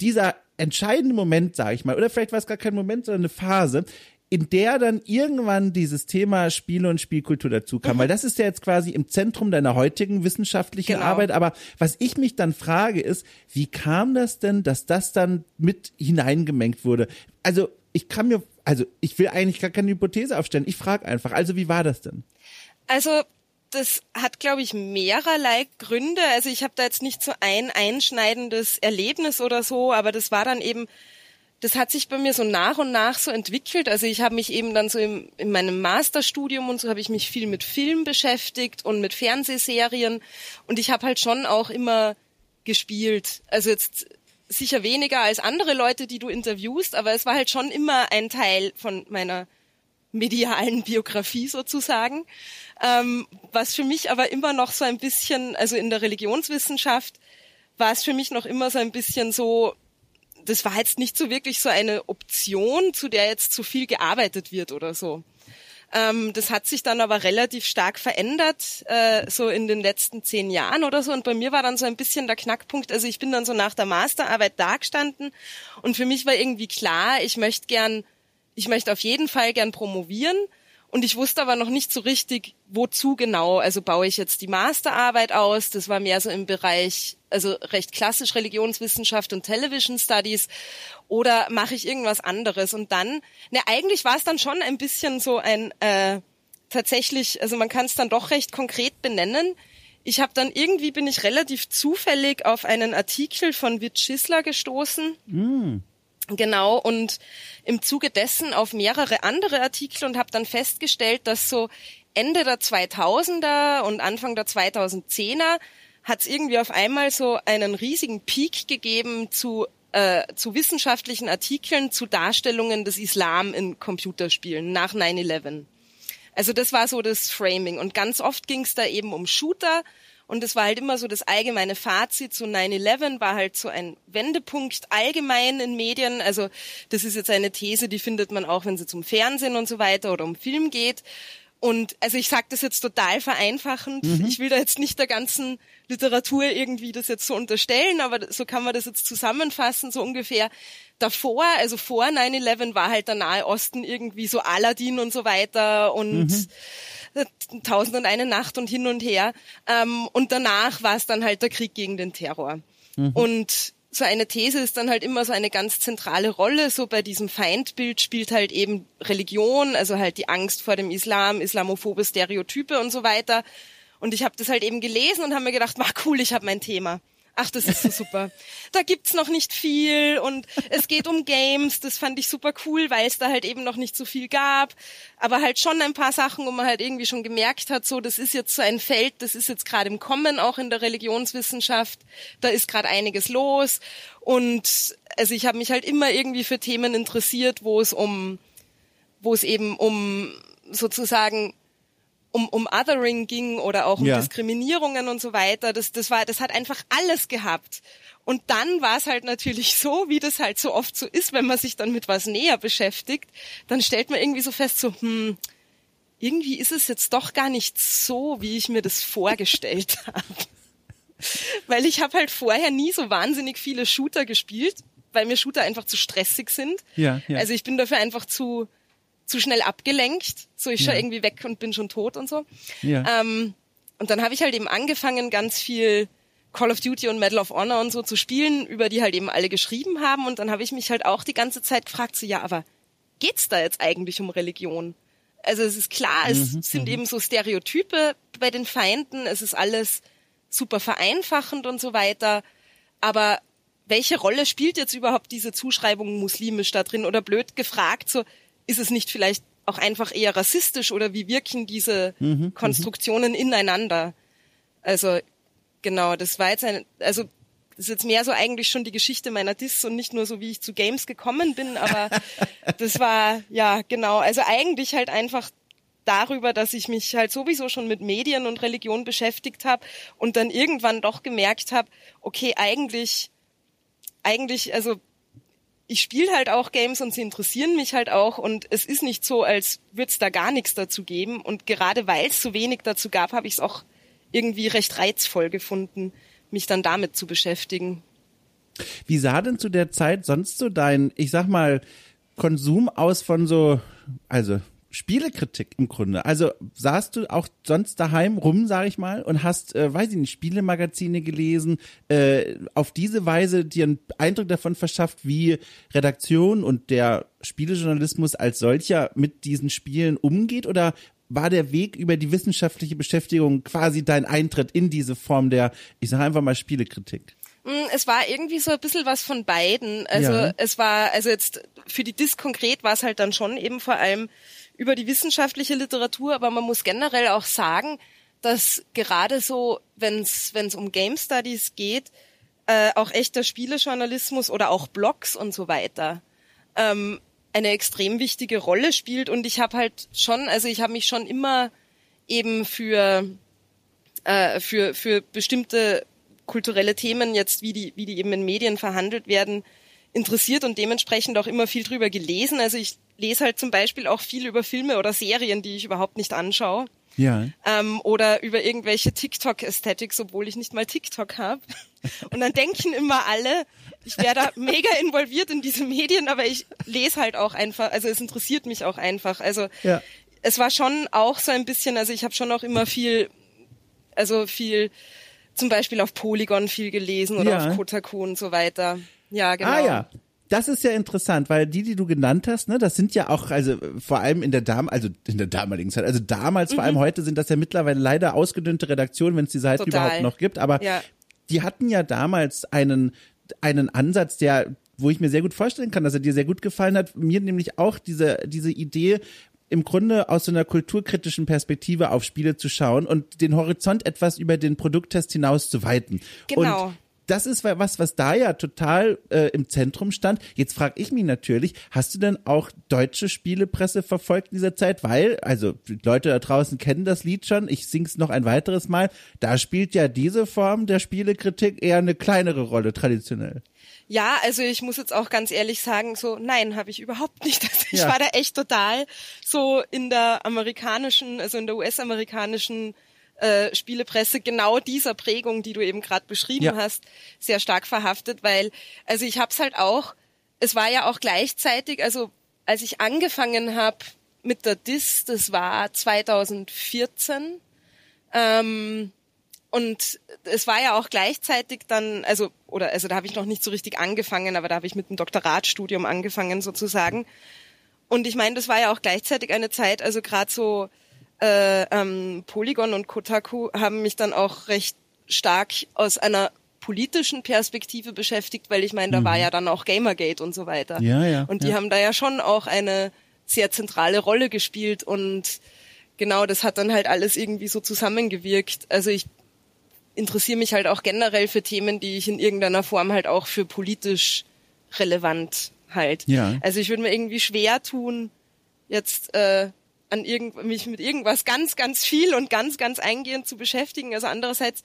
dieser entscheidende Moment, sage ich mal, oder vielleicht war es gar kein Moment, sondern eine Phase, in der dann irgendwann dieses Thema Spiele und Spielkultur dazu kam, mhm. weil das ist ja jetzt quasi im Zentrum deiner heutigen wissenschaftlichen genau. Arbeit. Aber was ich mich dann frage ist, wie kam das denn, dass das dann mit hineingemengt wurde? Also ich kann mir, also ich will eigentlich gar keine Hypothese aufstellen. Ich frage einfach. Also wie war das denn? Also das hat, glaube ich, mehrerlei Gründe. Also ich habe da jetzt nicht so ein einschneidendes Erlebnis oder so, aber das war dann eben, das hat sich bei mir so nach und nach so entwickelt. Also ich habe mich eben dann so im, in meinem Masterstudium und so habe ich mich viel mit Film beschäftigt und mit Fernsehserien und ich habe halt schon auch immer gespielt. Also jetzt sicher weniger als andere Leute, die du interviewst, aber es war halt schon immer ein Teil von meiner medialen Biografie sozusagen, ähm, was für mich aber immer noch so ein bisschen, also in der Religionswissenschaft war es für mich noch immer so ein bisschen so, das war jetzt nicht so wirklich so eine Option, zu der jetzt zu viel gearbeitet wird oder so. Ähm, das hat sich dann aber relativ stark verändert, äh, so in den letzten zehn Jahren oder so. Und bei mir war dann so ein bisschen der Knackpunkt. Also ich bin dann so nach der Masterarbeit dagestanden und für mich war irgendwie klar, ich möchte gern, ich möchte auf jeden Fall gern promovieren. Und ich wusste aber noch nicht so richtig, wozu genau. Also baue ich jetzt die Masterarbeit aus. Das war mehr so im Bereich, also recht klassisch Religionswissenschaft und Television Studies. Oder mache ich irgendwas anderes? Und dann, ne, eigentlich war es dann schon ein bisschen so ein, äh, tatsächlich, also man kann es dann doch recht konkret benennen. Ich habe dann irgendwie bin ich relativ zufällig auf einen Artikel von Witt Schissler gestoßen. Mm. Genau, und im Zuge dessen auf mehrere andere Artikel und habe dann festgestellt, dass so Ende der 2000er und Anfang der 2010er hat es irgendwie auf einmal so einen riesigen Peak gegeben zu, äh, zu wissenschaftlichen Artikeln zu Darstellungen des Islam in Computerspielen nach 9-11. Also das war so das Framing. Und ganz oft ging es da eben um Shooter und es war halt immer so das allgemeine Fazit zu 9-11 war halt so ein Wendepunkt allgemein in Medien. Also das ist jetzt eine These, die findet man auch, wenn sie zum Fernsehen und so weiter oder um Film geht. Und also ich sage das jetzt total vereinfachend. Mhm. Ich will da jetzt nicht der ganzen Literatur irgendwie das jetzt so unterstellen, aber so kann man das jetzt zusammenfassen, so ungefähr. Davor, also vor 9-11 war halt der Nahe Osten irgendwie so Aladdin und so weiter und mhm Tausend und eine Nacht und hin und her. Ähm, und danach war es dann halt der Krieg gegen den Terror. Mhm. Und so eine These ist dann halt immer so eine ganz zentrale Rolle. So bei diesem Feindbild spielt halt eben Religion, also halt die Angst vor dem Islam, islamophobe Stereotype und so weiter. Und ich habe das halt eben gelesen und habe mir gedacht, mach cool, ich habe mein Thema. Ach, das ist so super. Da gibt's noch nicht viel und es geht um Games. Das fand ich super cool, weil es da halt eben noch nicht so viel gab. Aber halt schon ein paar Sachen, wo man halt irgendwie schon gemerkt hat, so, das ist jetzt so ein Feld, das ist jetzt gerade im Kommen, auch in der Religionswissenschaft. Da ist gerade einiges los. Und also ich habe mich halt immer irgendwie für Themen interessiert, wo es um, wo es eben um sozusagen um, um Othering ging oder auch um ja. Diskriminierungen und so weiter. Das, das war, das hat einfach alles gehabt. Und dann war es halt natürlich so, wie das halt so oft so ist, wenn man sich dann mit was näher beschäftigt, dann stellt man irgendwie so fest, so, hm, irgendwie ist es jetzt doch gar nicht so, wie ich mir das vorgestellt habe. Weil ich habe halt vorher nie so wahnsinnig viele Shooter gespielt, weil mir Shooter einfach zu stressig sind. Ja, ja. Also ich bin dafür einfach zu, zu schnell abgelenkt. So, ich ja. schaue irgendwie weg und bin schon tot und so. Ja. Ähm, und dann habe ich halt eben angefangen, ganz viel Call of Duty und Medal of Honor und so zu spielen, über die halt eben alle geschrieben haben. Und dann habe ich mich halt auch die ganze Zeit gefragt, so ja, aber geht's da jetzt eigentlich um Religion? Also es ist klar, es mhm, sind mhm. eben so Stereotype bei den Feinden, es ist alles super vereinfachend und so weiter. Aber welche Rolle spielt jetzt überhaupt diese Zuschreibung muslimisch da drin? Oder blöd gefragt, so ist es nicht vielleicht auch einfach eher rassistisch oder wie wirken diese mhm, mhm. Konstruktionen ineinander? Also genau, das war jetzt ein, also das ist jetzt mehr so eigentlich schon die Geschichte meiner Dis und nicht nur so, wie ich zu Games gekommen bin, aber das war, ja, genau, also eigentlich halt einfach darüber, dass ich mich halt sowieso schon mit Medien und Religion beschäftigt habe und dann irgendwann doch gemerkt habe, okay, eigentlich, eigentlich, also ich spiele halt auch Games und sie interessieren mich halt auch und es ist nicht so, als würde es da gar nichts dazu geben. Und gerade weil es so wenig dazu gab, habe ich es auch irgendwie recht reizvoll gefunden, mich dann damit zu beschäftigen. Wie sah denn zu der Zeit sonst so dein, ich sag mal, Konsum aus von so, also Spielekritik im Grunde. Also saßt du auch sonst daheim rum, sag ich mal, und hast, äh, weiß ich nicht, Spielemagazine gelesen, äh, auf diese Weise dir einen Eindruck davon verschafft, wie Redaktion und der Spielejournalismus als solcher mit diesen Spielen umgeht? Oder war der Weg über die wissenschaftliche Beschäftigung quasi dein Eintritt in diese Form der, ich sage einfach mal, Spielekritik? Mm, es war irgendwie so ein bisschen was von beiden. Also ja. es war, also jetzt für die Dis konkret war es halt dann schon eben vor allem über die wissenschaftliche Literatur, aber man muss generell auch sagen, dass gerade so, wenn es um Game Studies geht, äh, auch echter Spielejournalismus oder auch Blogs und so weiter ähm, eine extrem wichtige Rolle spielt. Und ich habe halt schon, also ich habe mich schon immer eben für äh, für für bestimmte kulturelle Themen jetzt, wie die wie die eben in Medien verhandelt werden, interessiert und dementsprechend auch immer viel drüber gelesen. Also ich lese halt zum Beispiel auch viel über Filme oder Serien, die ich überhaupt nicht anschaue. Ja. Ähm, oder über irgendwelche TikTok-Ästhetics, obwohl ich nicht mal TikTok habe. Und dann denken immer alle, ich wäre da mega involviert in diese Medien, aber ich lese halt auch einfach, also es interessiert mich auch einfach. Also Ja. es war schon auch so ein bisschen, also ich habe schon auch immer viel, also viel, zum Beispiel auf Polygon viel gelesen oder Ja. auf Kotaku und so weiter. Ja, genau. Ah ja. Das ist ja interessant, weil die, die du genannt hast, ne, das sind ja auch, also vor allem in der Dam, also in der damaligen Zeit, also damals, vor allem heute sind das ja mittlerweile leider ausgedünnte Redaktionen, wenn es die Seiten Total. überhaupt noch gibt. Aber Ja. die hatten ja damals einen, einen Ansatz, der, wo ich mir sehr gut vorstellen kann, dass er dir sehr gut gefallen hat. Mir nämlich auch diese, diese Idee, im Grunde aus so einer kulturkritischen Perspektive auf Spiele zu schauen und den Horizont etwas über den Produkttest hinaus zu weiten. Genau. Und das ist was, was da ja total äh, im Zentrum stand. Jetzt frage ich mich natürlich, hast du denn auch deutsche Spielepresse verfolgt in dieser Zeit? Weil, also die Leute da draußen kennen das Lied schon, ich sing's noch ein weiteres Mal. Da spielt ja diese Form der Spielekritik eher eine kleinere Rolle traditionell. Ja, also ich muss jetzt auch ganz ehrlich sagen, so nein, habe ich überhaupt nicht. Also ich Ja. war da echt total so in der amerikanischen, also in der US-amerikanischen äh, Spielepresse genau dieser Prägung, die du eben gerade beschrieben Ja. hast, sehr stark verhaftet, weil also ich habe es halt auch, es war ja auch gleichzeitig, also als ich angefangen habe mit der DIS, das war 2014. Ähm, und es war ja auch gleichzeitig dann, also, oder, also da habe ich noch nicht so richtig angefangen, aber da habe ich mit dem Doktoratstudium angefangen sozusagen. Und ich meine, das war ja auch gleichzeitig eine Zeit, also gerade so äh, ähm, Polygon und Kotaku haben mich dann auch recht stark aus einer politischen Perspektive beschäftigt, weil ich meine, da war ja dann auch Gamergate und so weiter. Ja, ja, Und die ja. haben da ja schon auch eine sehr zentrale Rolle gespielt und genau, das hat dann halt alles irgendwie so zusammengewirkt. Also ich interessiere mich halt auch generell für Themen, die ich in irgendeiner Form halt auch für politisch relevant halt. Ja. Also ich würde mir irgendwie schwer tun, jetzt äh, an irgend mich mit irgendwas ganz, ganz viel und ganz, ganz eingehend zu beschäftigen. Also andererseits,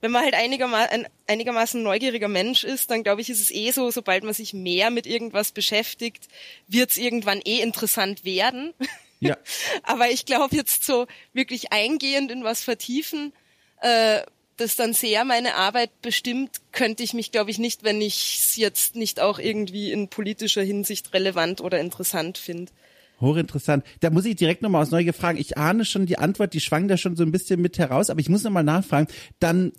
wenn man halt einigerma ein einigermaßen neugieriger Mensch ist, dann glaube ich, ist es eh so, sobald man sich mehr mit irgendwas beschäftigt, wird es irgendwann eh interessant werden. Ja. Aber ich glaube jetzt so wirklich eingehend in was vertiefen, äh, das dann sehr meine Arbeit bestimmt, könnte ich mich, glaube ich, nicht, wenn ich es jetzt nicht auch irgendwie in politischer Hinsicht relevant oder interessant finde. Hochinteressant. Da muss ich direkt nochmal aus Neugier fragen. Ich ahne schon die Antwort, die schwang da schon so ein bisschen mit heraus, aber ich muss nochmal nachfragen. Dann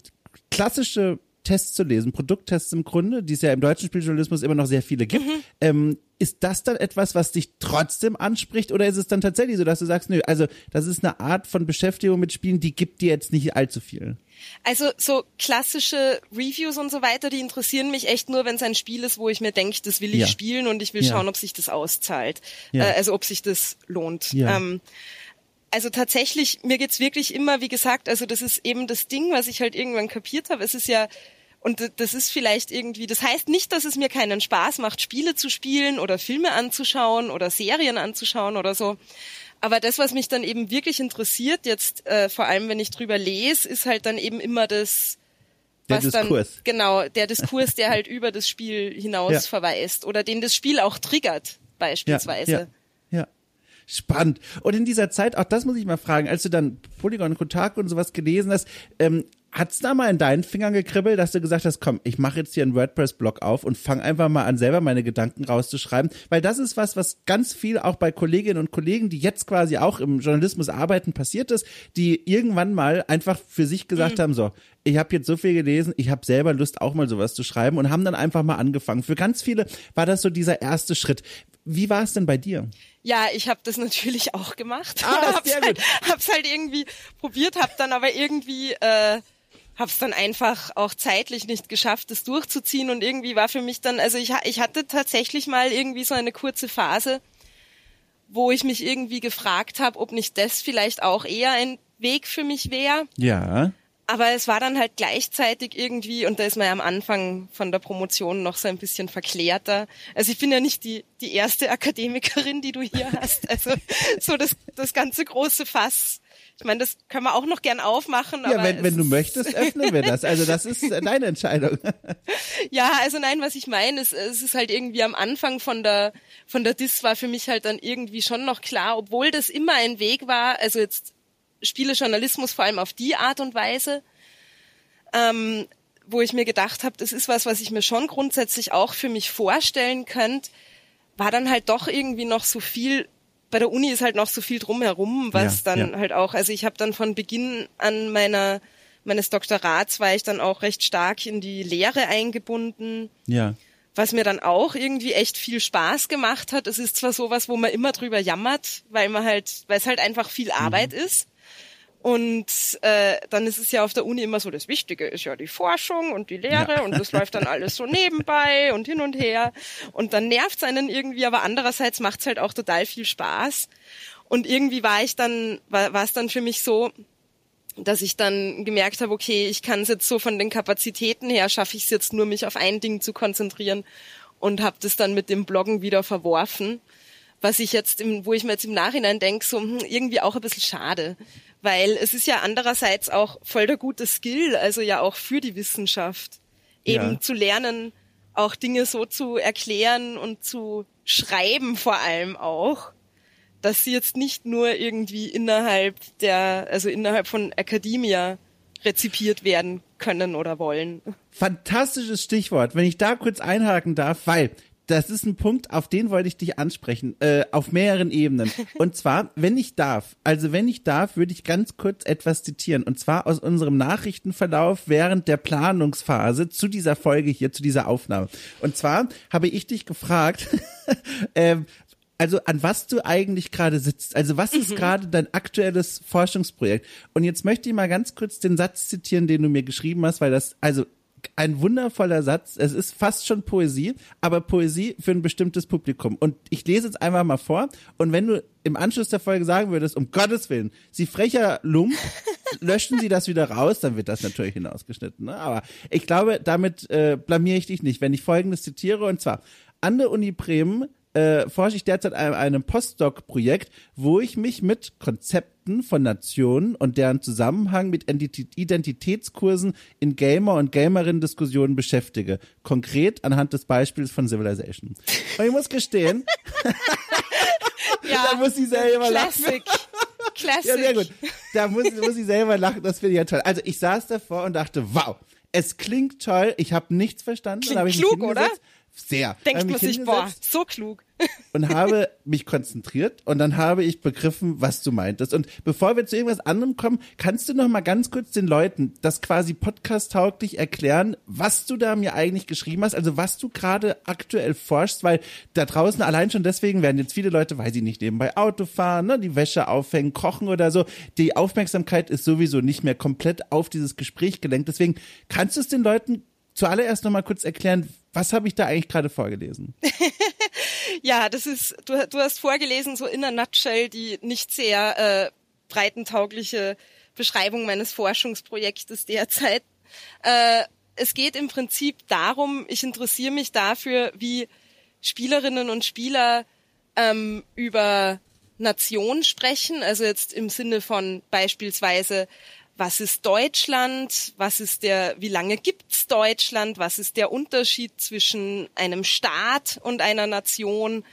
klassische Tests zu lesen, Produkttests im Grunde, die es ja im deutschen Spieljournalismus immer noch sehr viele gibt. Ähm, ist das dann etwas, was dich trotzdem anspricht oder ist es dann tatsächlich so, dass du sagst, nö, also das ist eine Art von Beschäftigung mit Spielen, die gibt dir jetzt nicht allzu viel? Also so klassische Reviews und so weiter, die interessieren mich echt nur, wenn es ein Spiel ist, wo ich mir denke, das will ich Ja. spielen und ich will Ja. schauen, ob sich das auszahlt. Ja. Äh, also ob sich das lohnt. Ähm, also tatsächlich, mir geht's wirklich immer, wie gesagt, also das ist eben das Ding, was ich halt irgendwann kapiert habe. Es ist ja, und das ist vielleicht irgendwie, das heißt nicht, dass es mir keinen Spaß macht, Spiele zu spielen oder Filme anzuschauen oder Serien anzuschauen oder so. Aber das, was mich dann eben wirklich interessiert, jetzt äh, vor allem, wenn ich drüber lese, ist halt dann eben immer das, Der was Diskurs. dann genau der Diskurs, der halt über das Spiel hinaus Ja. verweist oder den das Spiel auch triggert beispielsweise. Ja, ja, ja. Spannend. Und in dieser Zeit, auch das muss ich mal fragen, als du dann Polygon, Kotaku und sowas gelesen hast, ähm, hat's da mal in deinen Fingern gekribbelt, dass du gesagt hast, komm, ich mache jetzt hier einen WordPress-Blog auf und fang einfach mal an, selber meine Gedanken rauszuschreiben, weil das ist was, was ganz viel auch bei Kolleginnen und Kollegen, die jetzt quasi auch im Journalismus arbeiten, passiert ist, die irgendwann mal einfach für sich gesagt haben, so, ich habe jetzt so viel gelesen, ich habe selber Lust, auch mal sowas zu schreiben und haben dann einfach mal angefangen. Für ganz viele war das so dieser erste Schritt. Wie war es denn bei dir? Ja, ich habe das natürlich auch gemacht. Ah, hab's sehr halt, gut. hab's halt irgendwie probiert, hab dann aber irgendwie äh, hab's dann einfach auch zeitlich nicht geschafft, das durchzuziehen und irgendwie war für mich dann, also ich, ich hatte tatsächlich mal irgendwie so eine kurze Phase, wo ich mich irgendwie gefragt habe, ob nicht das vielleicht auch eher ein Weg für mich wäre. Ja. Aber es war dann halt gleichzeitig irgendwie, und da ist man ja am Anfang von der Promotion noch so ein bisschen verklärter. Also ich bin ja nicht die, die erste Akademikerin, die du hier hast. Also so das, das ganze große Fass Ich meine, das können wir auch noch gern aufmachen. Ja, wenn, wenn du möchtest, öffnen wir das. Also das ist äh, deine Entscheidung. ja, also nein, was ich meine, ist, es ist halt irgendwie am Anfang von der von der Dis war für mich halt dann irgendwie schon noch klar, obwohl das immer ein Weg war, also jetzt Spielejournalismus vor allem auf die Art und Weise, ähm, wo ich mir gedacht habe, das ist was, was ich mir schon grundsätzlich auch für mich vorstellen könnte, war dann halt doch irgendwie noch so viel bei der Uni ist halt noch so viel drumherum, was ja, dann ja. halt auch, also ich habe dann von Beginn an meiner meines Doktorats war ich dann auch recht stark in die Lehre eingebunden. Ja. Was mir dann auch irgendwie echt viel Spaß gemacht hat. Es ist zwar sowas, wo man immer drüber jammert, weil man halt, weil es halt einfach viel mhm. Arbeit mhm. ist. Und äh, dann ist es ja auf der Uni immer so, das Wichtige ist ja die Forschung und die Lehre ja. und das läuft dann alles so nebenbei und hin und her. Und dann nervt es einen irgendwie, aber andererseits macht es halt auch total viel Spaß. Und irgendwie war ich dann, war, es dann für mich so, dass ich dann gemerkt habe, okay, ich kann es jetzt so von den Kapazitäten her, schaffe ich es jetzt nur, mich auf ein Ding zu konzentrieren und habe das dann mit dem Bloggen wieder verworfen. Was ich jetzt, im, wo ich mir jetzt im Nachhinein denke, so hm, irgendwie auch ein bisschen schade, weil es ist ja andererseits auch voll der gute Skill, also ja auch für die Wissenschaft, eben ja. zu lernen, auch Dinge so zu erklären und zu schreiben vor allem auch, dass sie jetzt nicht nur irgendwie innerhalb der, also innerhalb von Academia rezipiert werden können oder wollen. Fantastisches Stichwort, wenn ich da kurz einhaken darf, weil das ist ein Punkt, auf den wollte ich dich ansprechen, äh, auf mehreren Ebenen. Und zwar, wenn ich darf, also wenn ich darf, würde ich ganz kurz etwas zitieren. Und zwar aus unserem Nachrichtenverlauf während der Planungsphase zu dieser Folge hier, zu dieser Aufnahme. Und zwar habe ich dich gefragt, äh, also an was du eigentlich gerade sitzt. Also was ist mhm. gerade dein aktuelles Forschungsprojekt? Und jetzt möchte ich mal ganz kurz den Satz zitieren, den du mir geschrieben hast, weil das, also ein wundervoller Satz. Es ist fast schon Poesie, aber Poesie für ein bestimmtes Publikum. Und ich lese jetzt einfach mal vor. Und wenn du im Anschluss der Folge sagen würdest, um Gottes Willen, Sie frecher Lump, löschen Sie das wieder raus, dann wird das natürlich hinausgeschnitten. Ne? Aber ich glaube, damit äh, blamiere ich dich nicht, wenn ich Folgendes zitiere. Und zwar, an der Uni Bremen äh, forsche ich derzeit an einem Postdoc-Projekt, wo ich mich mit Konzepten von Nationen und deren Zusammenhang mit Identitätskursen in Gamer- und Gamerinnen-Diskussionen beschäftige. Konkret anhand des Beispiels von Civilization. Und ich muss gestehen, ja, da muss ich selber Classic. lachen. Classic. Ja, sehr gut. Da muss, muss ich selber lachen, das finde ich ja toll. Also ich saß davor und dachte, wow, es klingt toll, ich habe nichts verstanden. Klingt klug, oder? Sehr. Denkt man sich, boah, so klug. und habe mich konzentriert und dann habe ich begriffen, was du meintest. Und bevor wir zu irgendwas anderem kommen, kannst du noch mal ganz kurz den Leuten das quasi podcast-tauglich erklären, was du da mir eigentlich geschrieben hast, also was du gerade aktuell forschst, weil da draußen allein schon deswegen werden jetzt viele Leute, weil sie nicht nebenbei Auto fahren, ne, die Wäsche aufhängen, kochen oder so, die Aufmerksamkeit ist sowieso nicht mehr komplett auf dieses Gespräch gelenkt. Deswegen kannst du es den Leuten zuallererst noch mal kurz erklären, was habe ich da eigentlich gerade vorgelesen? ja, das ist, du, du hast vorgelesen, so in a nutshell, die nicht sehr äh, breitentaugliche Beschreibung meines Forschungsprojektes derzeit. Äh, es geht im Prinzip darum, ich interessiere mich dafür, wie Spielerinnen und Spieler ähm, über Nation sprechen, also jetzt im Sinne von beispielsweise was ist Deutschland, was ist der, wie lange gibt's Deutschland, was ist der Unterschied zwischen einem Staat und einer Nation,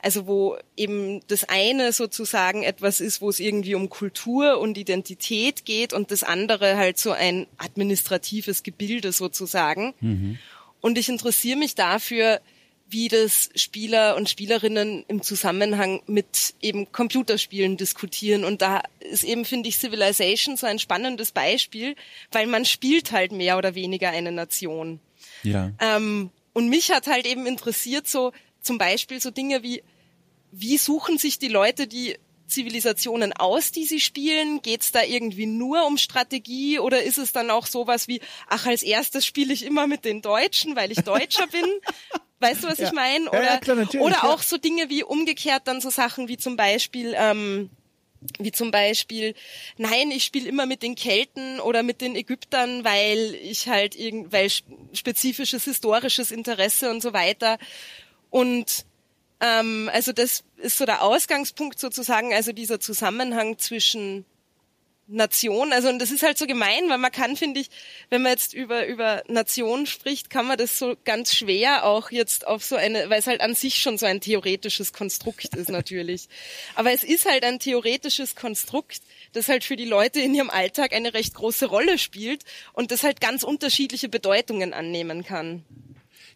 also wo eben das eine sozusagen etwas ist, wo es irgendwie um Kultur und Identität geht und das andere halt so ein administratives Gebilde sozusagen. Mhm. Und ich interessiere mich dafür, wie das Spieler und Spielerinnen im Zusammenhang mit eben Computerspielen diskutieren. Und da ist eben, finde ich, Civilization so ein spannendes Beispiel, weil man spielt halt mehr oder weniger eine Nation. Ja. Ähm, und mich hat halt eben interessiert so zum Beispiel so Dinge wie, wie suchen sich die Leute die Zivilisationen aus, die sie spielen? Geht es da irgendwie nur um Strategie oder ist es dann auch sowas wie, ach, als erstes spiele ich immer mit den Deutschen, weil ich Deutscher bin? Weißt du, was ja. ich meine? Oder, ja, klar, oder auch so Dinge wie umgekehrt dann so Sachen wie zum Beispiel, ähm, wie zum Beispiel, nein, ich spiele immer mit den Kelten oder mit den Ägyptern, weil ich halt irgend, weil spezifisches historisches Interesse und so weiter. Und ähm, also das ist so der Ausgangspunkt sozusagen, also dieser Zusammenhang zwischen Nation, also und das ist halt so gemein, weil man kann, finde ich, wenn man jetzt über über Nation spricht, kann man das so ganz schwer auch jetzt auf so eine, weil es halt an sich schon so ein theoretisches Konstrukt ist natürlich. Aber es ist halt ein theoretisches Konstrukt, das halt für die Leute in ihrem Alltag eine recht große Rolle spielt und das halt ganz unterschiedliche Bedeutungen annehmen kann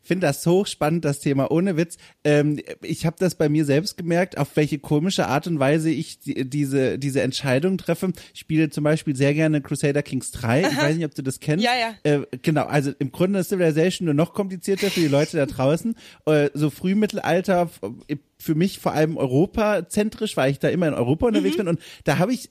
finde das hochspannend, das Thema, ohne Witz. Ähm, ich habe das bei mir selbst gemerkt, auf welche komische Art und Weise ich die, diese, diese Entscheidung treffe. Ich spiele zum Beispiel sehr gerne Crusader Kings 3. Aha. Ich weiß nicht, ob du das kennst. Ja, ja. Äh, genau, also im Grunde ist Civilization nur noch komplizierter für die Leute da draußen. Äh, so Frühmittelalter, für mich vor allem europazentrisch, weil ich da immer in Europa unterwegs mhm. bin und da habe ich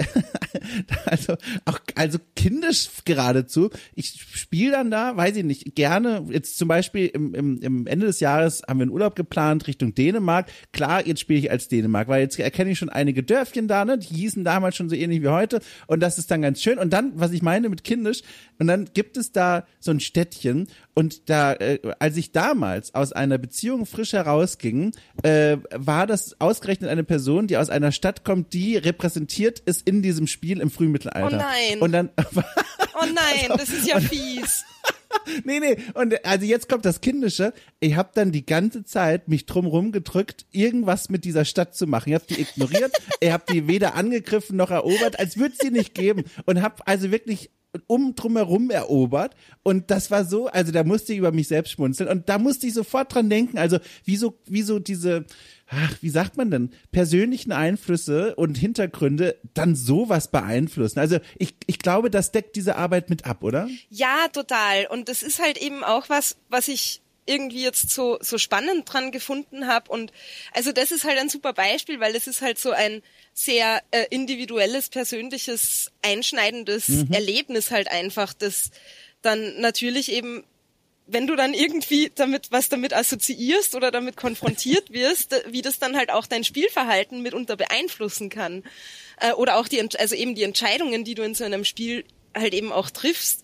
also auch also kindisch geradezu. Ich spiele dann da, weiß ich nicht, gerne jetzt zum Beispiel im, im, im Ende des Jahres haben wir einen Urlaub geplant Richtung Dänemark. Klar, jetzt spiele ich als Dänemark, weil jetzt erkenne ich schon einige Dörfchen da, ne? Die hießen damals schon so ähnlich wie heute und das ist dann ganz schön. Und dann, was ich meine mit kindisch, und dann gibt es da so ein Städtchen und da, äh, als ich damals aus einer Beziehung frisch herausging, äh, war das ausgerechnet eine Person, die aus einer Stadt kommt, die repräsentiert ist in diesem Spiel im Frühmittelalter. Oh nein. Und dann. oh nein, das ist ja fies. nee, nee. Und also jetzt kommt das Kindische. Ich habe dann die ganze Zeit mich drumrum gedrückt, irgendwas mit dieser Stadt zu machen. Ich habe die ignoriert. ich habe die weder angegriffen noch erobert, als würde sie nicht geben. Und habe also wirklich um drumherum erobert und das war so, also da musste ich über mich selbst schmunzeln und da musste ich sofort dran denken, also wieso, wieso diese, ach, wie sagt man denn, persönlichen Einflüsse und Hintergründe dann sowas beeinflussen. Also ich, ich glaube, das deckt diese Arbeit mit ab, oder? Ja, total. Und das ist halt eben auch was, was ich irgendwie jetzt so, so spannend dran gefunden habe. Und also das ist halt ein super Beispiel, weil es ist halt so ein sehr äh, individuelles, persönliches, einschneidendes mhm. Erlebnis halt einfach, das dann natürlich eben wenn du dann irgendwie damit was damit assoziierst oder damit konfrontiert wirst, wie das dann halt auch dein Spielverhalten mitunter beeinflussen kann äh, oder auch die also eben die Entscheidungen, die du in so einem Spiel halt eben auch triffst.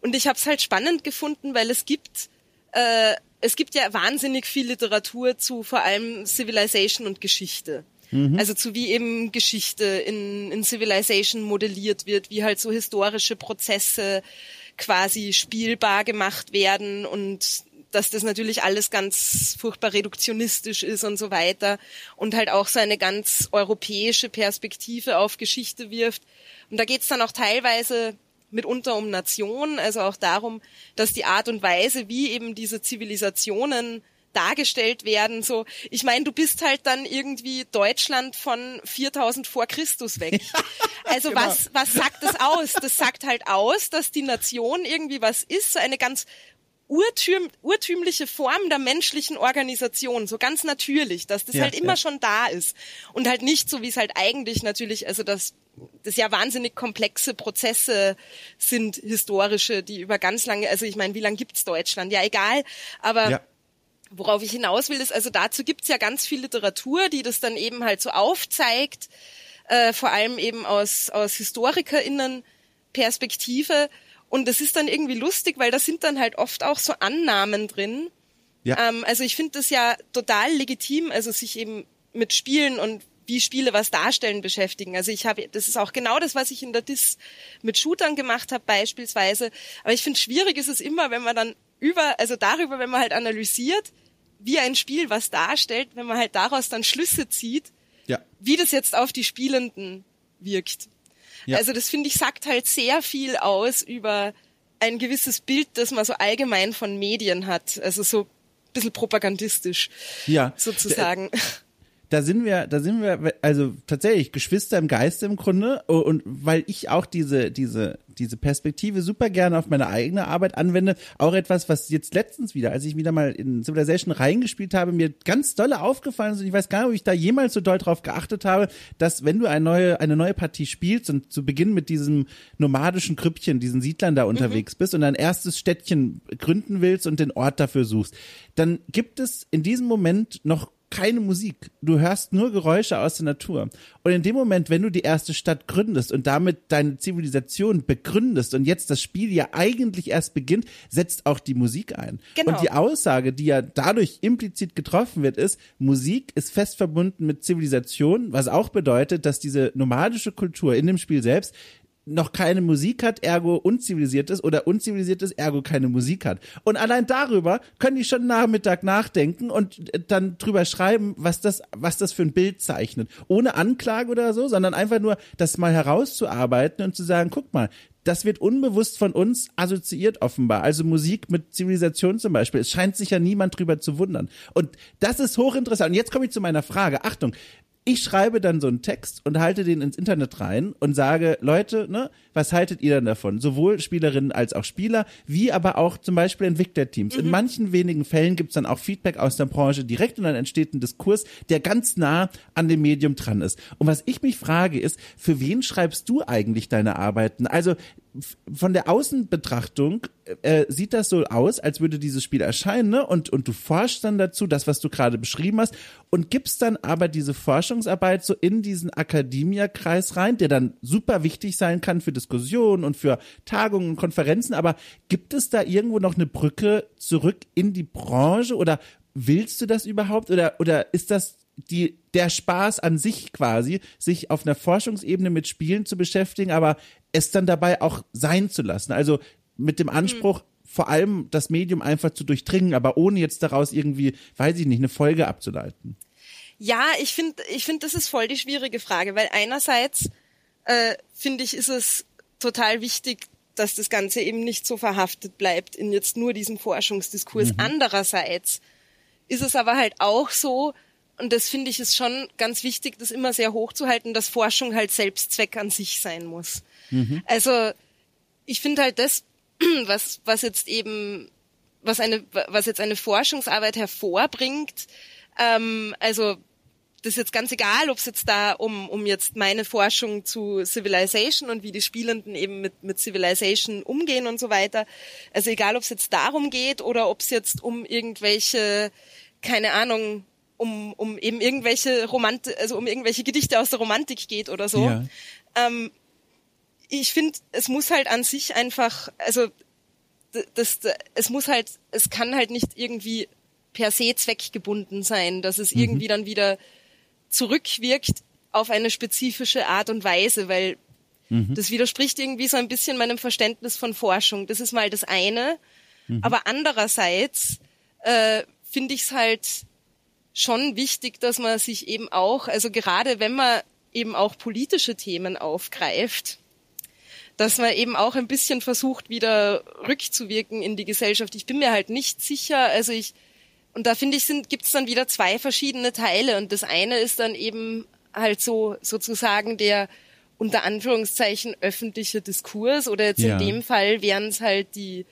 Und ich habe es halt spannend gefunden, weil es gibt äh, es gibt ja wahnsinnig viel Literatur zu vor allem Civilization und Geschichte. Mhm. Also zu wie eben Geschichte in, in Civilization modelliert wird, wie halt so historische Prozesse quasi spielbar gemacht werden und dass das natürlich alles ganz furchtbar reduktionistisch ist und so weiter und halt auch so eine ganz europäische Perspektive auf Geschichte wirft. Und da geht's dann auch teilweise mitunter um Nationen, also auch darum, dass die Art und Weise, wie eben diese Zivilisationen dargestellt werden. So, ich meine, du bist halt dann irgendwie Deutschland von 4000 vor Christus weg. Also genau. was was sagt das aus? Das sagt halt aus, dass die Nation irgendwie was ist, so eine ganz urtüm, urtümliche Form der menschlichen Organisation, so ganz natürlich, dass das ja, halt immer ja. schon da ist und halt nicht so wie es halt eigentlich natürlich, also das das ja wahnsinnig komplexe Prozesse sind historische, die über ganz lange, also ich meine, wie lange gibt's Deutschland? Ja, egal, aber ja. worauf ich hinaus will, ist, also dazu gibt's ja ganz viel Literatur, die das dann eben halt so aufzeigt, äh, vor allem eben aus, aus HistorikerInnen Perspektive. Und das ist dann irgendwie lustig, weil da sind dann halt oft auch so Annahmen drin. Ja. Ähm, also ich finde das ja total legitim, also sich eben mit Spielen und wie Spiele was darstellen beschäftigen. Also ich habe, das ist auch genau das, was ich in der Dis mit Shootern gemacht habe beispielsweise. Aber ich finde, schwierig ist es immer, wenn man dann über, also darüber, wenn man halt analysiert, wie ein Spiel was darstellt, wenn man halt daraus dann Schlüsse zieht, ja. wie das jetzt auf die Spielenden wirkt. Ja. Also das finde ich sagt halt sehr viel aus über ein gewisses Bild, das man so allgemein von Medien hat. Also so ein bisschen propagandistisch. Ja. Sozusagen da sind wir, da sind wir, also tatsächlich Geschwister im Geiste im Grunde. Und weil ich auch diese, diese, diese Perspektive super gerne auf meine eigene Arbeit anwende, auch etwas, was jetzt letztens wieder, als ich wieder mal in Civilization reingespielt habe, mir ganz dolle aufgefallen ist. Und ich weiß gar nicht, ob ich da jemals so doll drauf geachtet habe, dass wenn du eine neue, eine neue Partie spielst und zu Beginn mit diesem nomadischen Krüppchen, diesen Siedlern da unterwegs mhm. bist und ein erstes Städtchen gründen willst und den Ort dafür suchst, dann gibt es in diesem Moment noch keine Musik. Du hörst nur Geräusche aus der Natur. Und in dem Moment, wenn du die erste Stadt gründest und damit deine Zivilisation begründest und jetzt das Spiel ja eigentlich erst beginnt, setzt auch die Musik ein. Genau. Und die Aussage, die ja dadurch implizit getroffen wird, ist, Musik ist fest verbunden mit Zivilisation, was auch bedeutet, dass diese nomadische Kultur in dem Spiel selbst noch keine Musik hat, ergo unzivilisiert ist oder unzivilisiert ist, ergo keine Musik hat. Und allein darüber können die schon Nachmittag nachdenken und äh, dann drüber schreiben, was das, was das für ein Bild zeichnet. Ohne Anklage oder so, sondern einfach nur das mal herauszuarbeiten und zu sagen, guck mal, das wird unbewusst von uns assoziiert offenbar. Also Musik mit Zivilisation zum Beispiel. Es scheint sich ja niemand drüber zu wundern. Und das ist hochinteressant. Und jetzt komme ich zu meiner Frage. Achtung, ich schreibe dann so einen Text und halte den ins Internet rein und sage, Leute, ne, was haltet ihr denn davon? Sowohl Spielerinnen als auch Spieler, wie aber auch zum Beispiel Entwicklerteams. Mhm. In manchen wenigen Fällen gibt's dann auch Feedback aus der Branche direkt und dann entsteht ein Diskurs, der ganz nah an dem Medium dran ist. Und was ich mich frage ist, für wen schreibst du eigentlich deine Arbeiten? Also von der Außenbetrachtung äh, sieht das so aus, als würde dieses Spiel erscheinen, ne? Und, und du forschst dann dazu, das, was du gerade beschrieben hast, und gibst dann aber diese Forschungsarbeit so in diesen Akademia-Kreis rein, der dann super wichtig sein kann für Diskussionen und für Tagungen und Konferenzen. Aber gibt es da irgendwo noch eine Brücke zurück in die Branche oder willst du das überhaupt oder, oder ist das die, der Spaß an sich quasi, sich auf einer Forschungsebene mit Spielen zu beschäftigen, aber es dann dabei auch sein zu lassen. Also mit dem Anspruch, mhm. vor allem das Medium einfach zu durchdringen, aber ohne jetzt daraus irgendwie, weiß ich nicht, eine Folge abzuleiten. Ja, ich finde, ich finde, das ist voll die schwierige Frage, weil einerseits äh, finde ich, ist es total wichtig, dass das Ganze eben nicht so verhaftet bleibt in jetzt nur diesem Forschungsdiskurs. Mhm. Andererseits ist es aber halt auch so, und das finde ich ist schon ganz wichtig, das immer sehr hochzuhalten, dass Forschung halt Selbstzweck an sich sein muss. Mhm. Also ich finde halt das, was, was jetzt eben, was eine, was jetzt eine Forschungsarbeit hervorbringt, ähm, also das ist jetzt ganz egal, ob es jetzt da um, um jetzt meine Forschung zu Civilization und wie die Spielenden eben mit, mit Civilization umgehen und so weiter. Also egal, ob es jetzt darum geht oder ob es jetzt um irgendwelche, keine Ahnung, um, um eben irgendwelche Romantik, also um irgendwelche Gedichte aus der Romantik geht oder so. Ja. Ähm, ich finde, es muss halt an sich einfach, also das, das, es muss halt, es kann halt nicht irgendwie per se zweckgebunden sein, dass es mhm. irgendwie dann wieder zurückwirkt auf eine spezifische Art und Weise, weil mhm. das widerspricht irgendwie so ein bisschen meinem Verständnis von Forschung. Das ist mal das eine. Mhm. Aber andererseits äh, finde ich es halt schon wichtig, dass man sich eben auch, also gerade wenn man eben auch politische Themen aufgreift, dass man eben auch ein bisschen versucht, wieder rückzuwirken in die Gesellschaft. Ich bin mir halt nicht sicher, also ich, und da finde ich, gibt es dann wieder zwei verschiedene Teile. Und das eine ist dann eben halt so sozusagen der unter Anführungszeichen öffentliche Diskurs oder jetzt ja. in dem Fall wären es halt die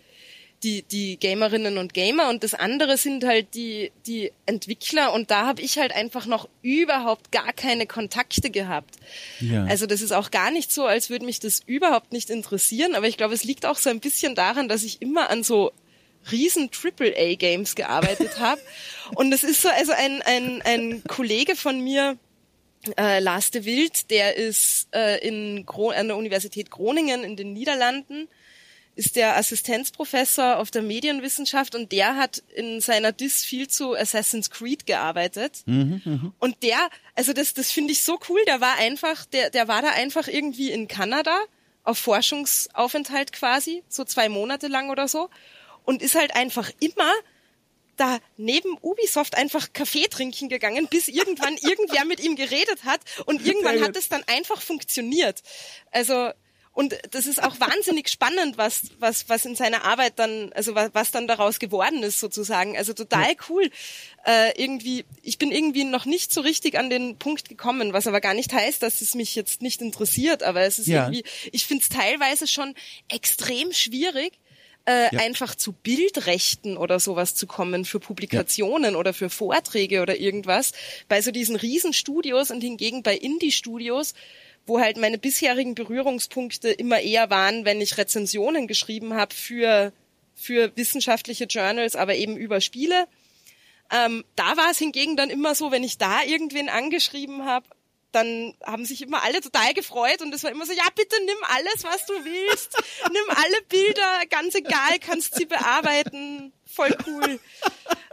die, die Gamerinnen und Gamer und das andere sind halt die, die Entwickler und da habe ich halt einfach noch überhaupt gar keine Kontakte gehabt. Ja. Also das ist auch gar nicht so, als würde mich das überhaupt nicht interessieren, aber ich glaube, es liegt auch so ein bisschen daran, dass ich immer an so riesen Triple-A-Games gearbeitet habe. Und es ist so, also ein, ein, ein Kollege von mir, äh, Lars de Wild, der ist äh, in Gro an der Universität Groningen in den Niederlanden ist der Assistenzprofessor auf der Medienwissenschaft und der hat in seiner Dis viel zu Assassin's Creed gearbeitet. Mhm, mh. Und der, also das, das finde ich so cool, der war einfach, der, der war da einfach irgendwie in Kanada auf Forschungsaufenthalt quasi, so zwei Monate lang oder so und ist halt einfach immer da neben Ubisoft einfach Kaffee trinken gegangen, bis irgendwann irgendwer mit ihm geredet hat und irgendwann hat es dann einfach funktioniert. Also und das ist auch wahnsinnig spannend, was, was, was in seiner Arbeit dann, also was, was dann daraus geworden ist sozusagen. Also total cool. Äh, irgendwie, ich bin irgendwie noch nicht so richtig an den Punkt gekommen, was aber gar nicht heißt, dass es mich jetzt nicht interessiert. Aber es ist ja. irgendwie, ich finde es teilweise schon extrem schwierig, äh, ja. einfach zu Bildrechten oder sowas zu kommen für Publikationen ja. oder für Vorträge oder irgendwas. Bei so diesen Riesenstudios und hingegen bei Indie-Studios wo halt meine bisherigen Berührungspunkte immer eher waren, wenn ich Rezensionen geschrieben habe für, für wissenschaftliche Journals, aber eben über Spiele. Ähm, da war es hingegen dann immer so, wenn ich da irgendwen angeschrieben habe, dann haben sich immer alle total gefreut und es war immer so, ja, bitte nimm alles, was du willst. nimm alle Bilder, ganz egal, kannst sie bearbeiten. Voll cool.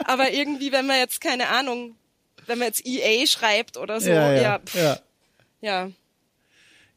Aber irgendwie, wenn man jetzt, keine Ahnung, wenn man jetzt EA schreibt oder so, ja, ja, ja, pff, ja. ja.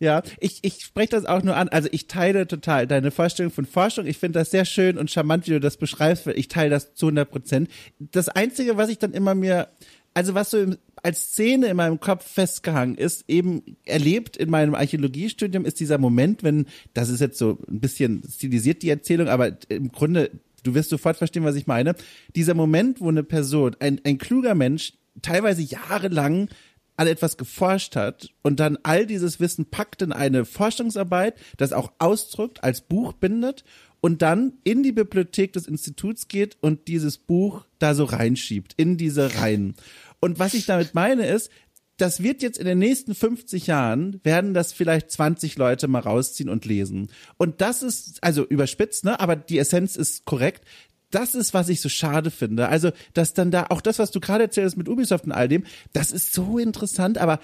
Ja, ich, ich spreche das auch nur an. Also ich teile total deine Vorstellung von Forschung. Ich finde das sehr schön und charmant, wie du das beschreibst. Ich teile das zu 100 Prozent. Das Einzige, was ich dann immer mir, also was so im, als Szene in meinem Kopf festgehangen ist, eben erlebt in meinem Archäologiestudium, ist dieser Moment, wenn, das ist jetzt so ein bisschen stilisiert, die Erzählung, aber im Grunde, du wirst sofort verstehen, was ich meine. Dieser Moment, wo eine Person, ein, ein kluger Mensch, teilweise jahrelang an etwas geforscht hat und dann all dieses Wissen packt in eine Forschungsarbeit, das auch ausdrückt, als Buch bindet und dann in die Bibliothek des Instituts geht und dieses Buch da so reinschiebt, in diese Reihen. Und was ich damit meine ist, das wird jetzt in den nächsten 50 Jahren, werden das vielleicht 20 Leute mal rausziehen und lesen. Und das ist, also überspitzt, ne, aber die Essenz ist korrekt das ist, was ich so schade finde. Also, dass dann da auch das, was du gerade erzählst mit Ubisoft und all dem, das ist so interessant, aber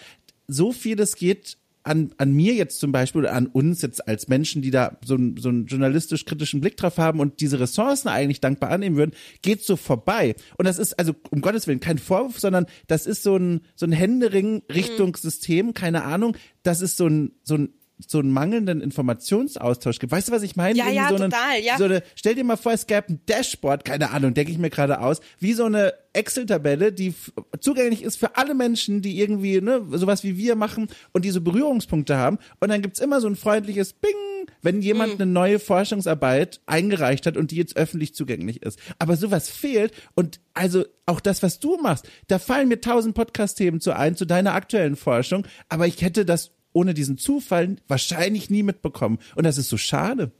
so vieles geht an, an mir jetzt zum Beispiel oder an uns jetzt als Menschen, die da so, ein, so einen journalistisch-kritischen Blick drauf haben und diese Ressourcen eigentlich dankbar annehmen würden, geht so vorbei. Und das ist also um Gottes Willen kein Vorwurf, sondern das ist so ein, so ein Händering Richtung mhm. System, keine Ahnung. Das ist so ein, so ein so einen mangelnden Informationsaustausch gibt. Weißt du, was ich meine? Ja, ja, so einen, total, ja. So eine, stell dir mal vor, es gäbe ein Dashboard, keine Ahnung, denke ich mir gerade aus, wie so eine Excel-Tabelle, die zugänglich ist für alle Menschen, die irgendwie ne, sowas wie wir machen und diese Berührungspunkte haben. Und dann gibt's immer so ein freundliches Bing, wenn jemand mhm. eine neue Forschungsarbeit eingereicht hat und die jetzt öffentlich zugänglich ist. Aber sowas fehlt und also auch das, was du machst, da fallen mir tausend Podcast-Themen zu ein, zu deiner aktuellen Forschung, aber ich hätte das ohne diesen Zufall wahrscheinlich nie mitbekommen. Und das ist so schade.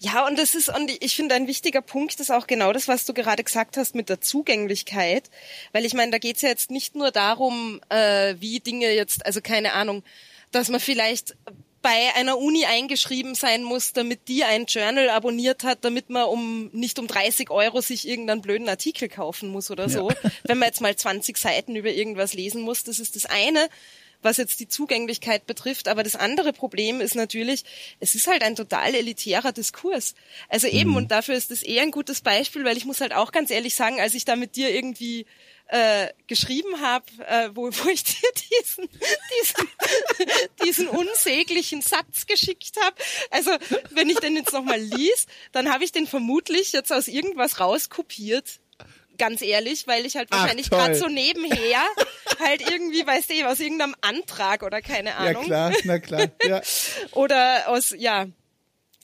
Ja, und das ist, und ich finde, ein wichtiger Punkt ist auch genau das, was du gerade gesagt hast mit der Zugänglichkeit. Weil ich meine, da geht es ja jetzt nicht nur darum, äh, wie Dinge jetzt, also keine Ahnung, dass man vielleicht bei einer Uni eingeschrieben sein muss, damit die ein Journal abonniert hat, damit man um nicht um 30 Euro sich irgendeinen blöden Artikel kaufen muss oder so. Ja. Wenn man jetzt mal 20 Seiten über irgendwas lesen muss, das ist das eine was jetzt die Zugänglichkeit betrifft. Aber das andere Problem ist natürlich, es ist halt ein total elitärer Diskurs. Also eben, mhm. und dafür ist das eher ein gutes Beispiel, weil ich muss halt auch ganz ehrlich sagen, als ich da mit dir irgendwie äh, geschrieben habe, äh, wo, wo ich dir diesen, diesen, diesen unsäglichen Satz geschickt habe. Also wenn ich den jetzt nochmal lies, dann habe ich den vermutlich jetzt aus irgendwas rauskopiert ganz ehrlich, weil ich halt wahrscheinlich gerade so nebenher halt irgendwie, weißt du, aus irgendeinem Antrag oder keine Ahnung. Ja klar, na klar, ja. oder aus, ja,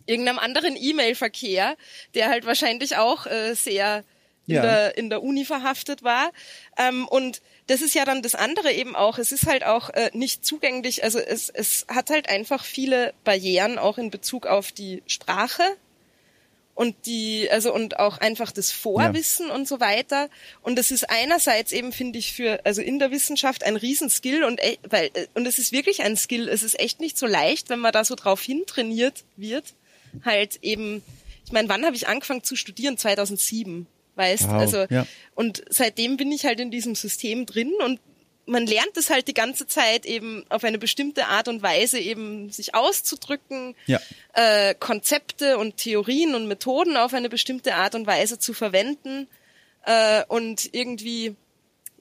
irgendeinem anderen E-Mail-Verkehr, der halt wahrscheinlich auch äh, sehr in, ja. der, in der Uni verhaftet war. Ähm, und das ist ja dann das andere eben auch. Es ist halt auch äh, nicht zugänglich. Also es, es hat halt einfach viele Barrieren auch in Bezug auf die Sprache und die, also und auch einfach das Vorwissen ja. und so weiter. Und das ist einerseits eben, finde ich, für, also in der Wissenschaft ein Riesenskill und, e, weil, äh, und es ist wirklich ein Skill. Es ist echt nicht so leicht, wenn man da so drauf hintrainiert wird. Halt eben, ich meine, wann habe ich angefangen zu studieren? 2007 weißt, wow, also ja. und seitdem bin ich halt in diesem System drin und man lernt es halt die ganze Zeit eben auf eine bestimmte Art und Weise eben sich auszudrücken, ja. äh, Konzepte und Theorien und Methoden auf eine bestimmte Art und Weise zu verwenden äh, und irgendwie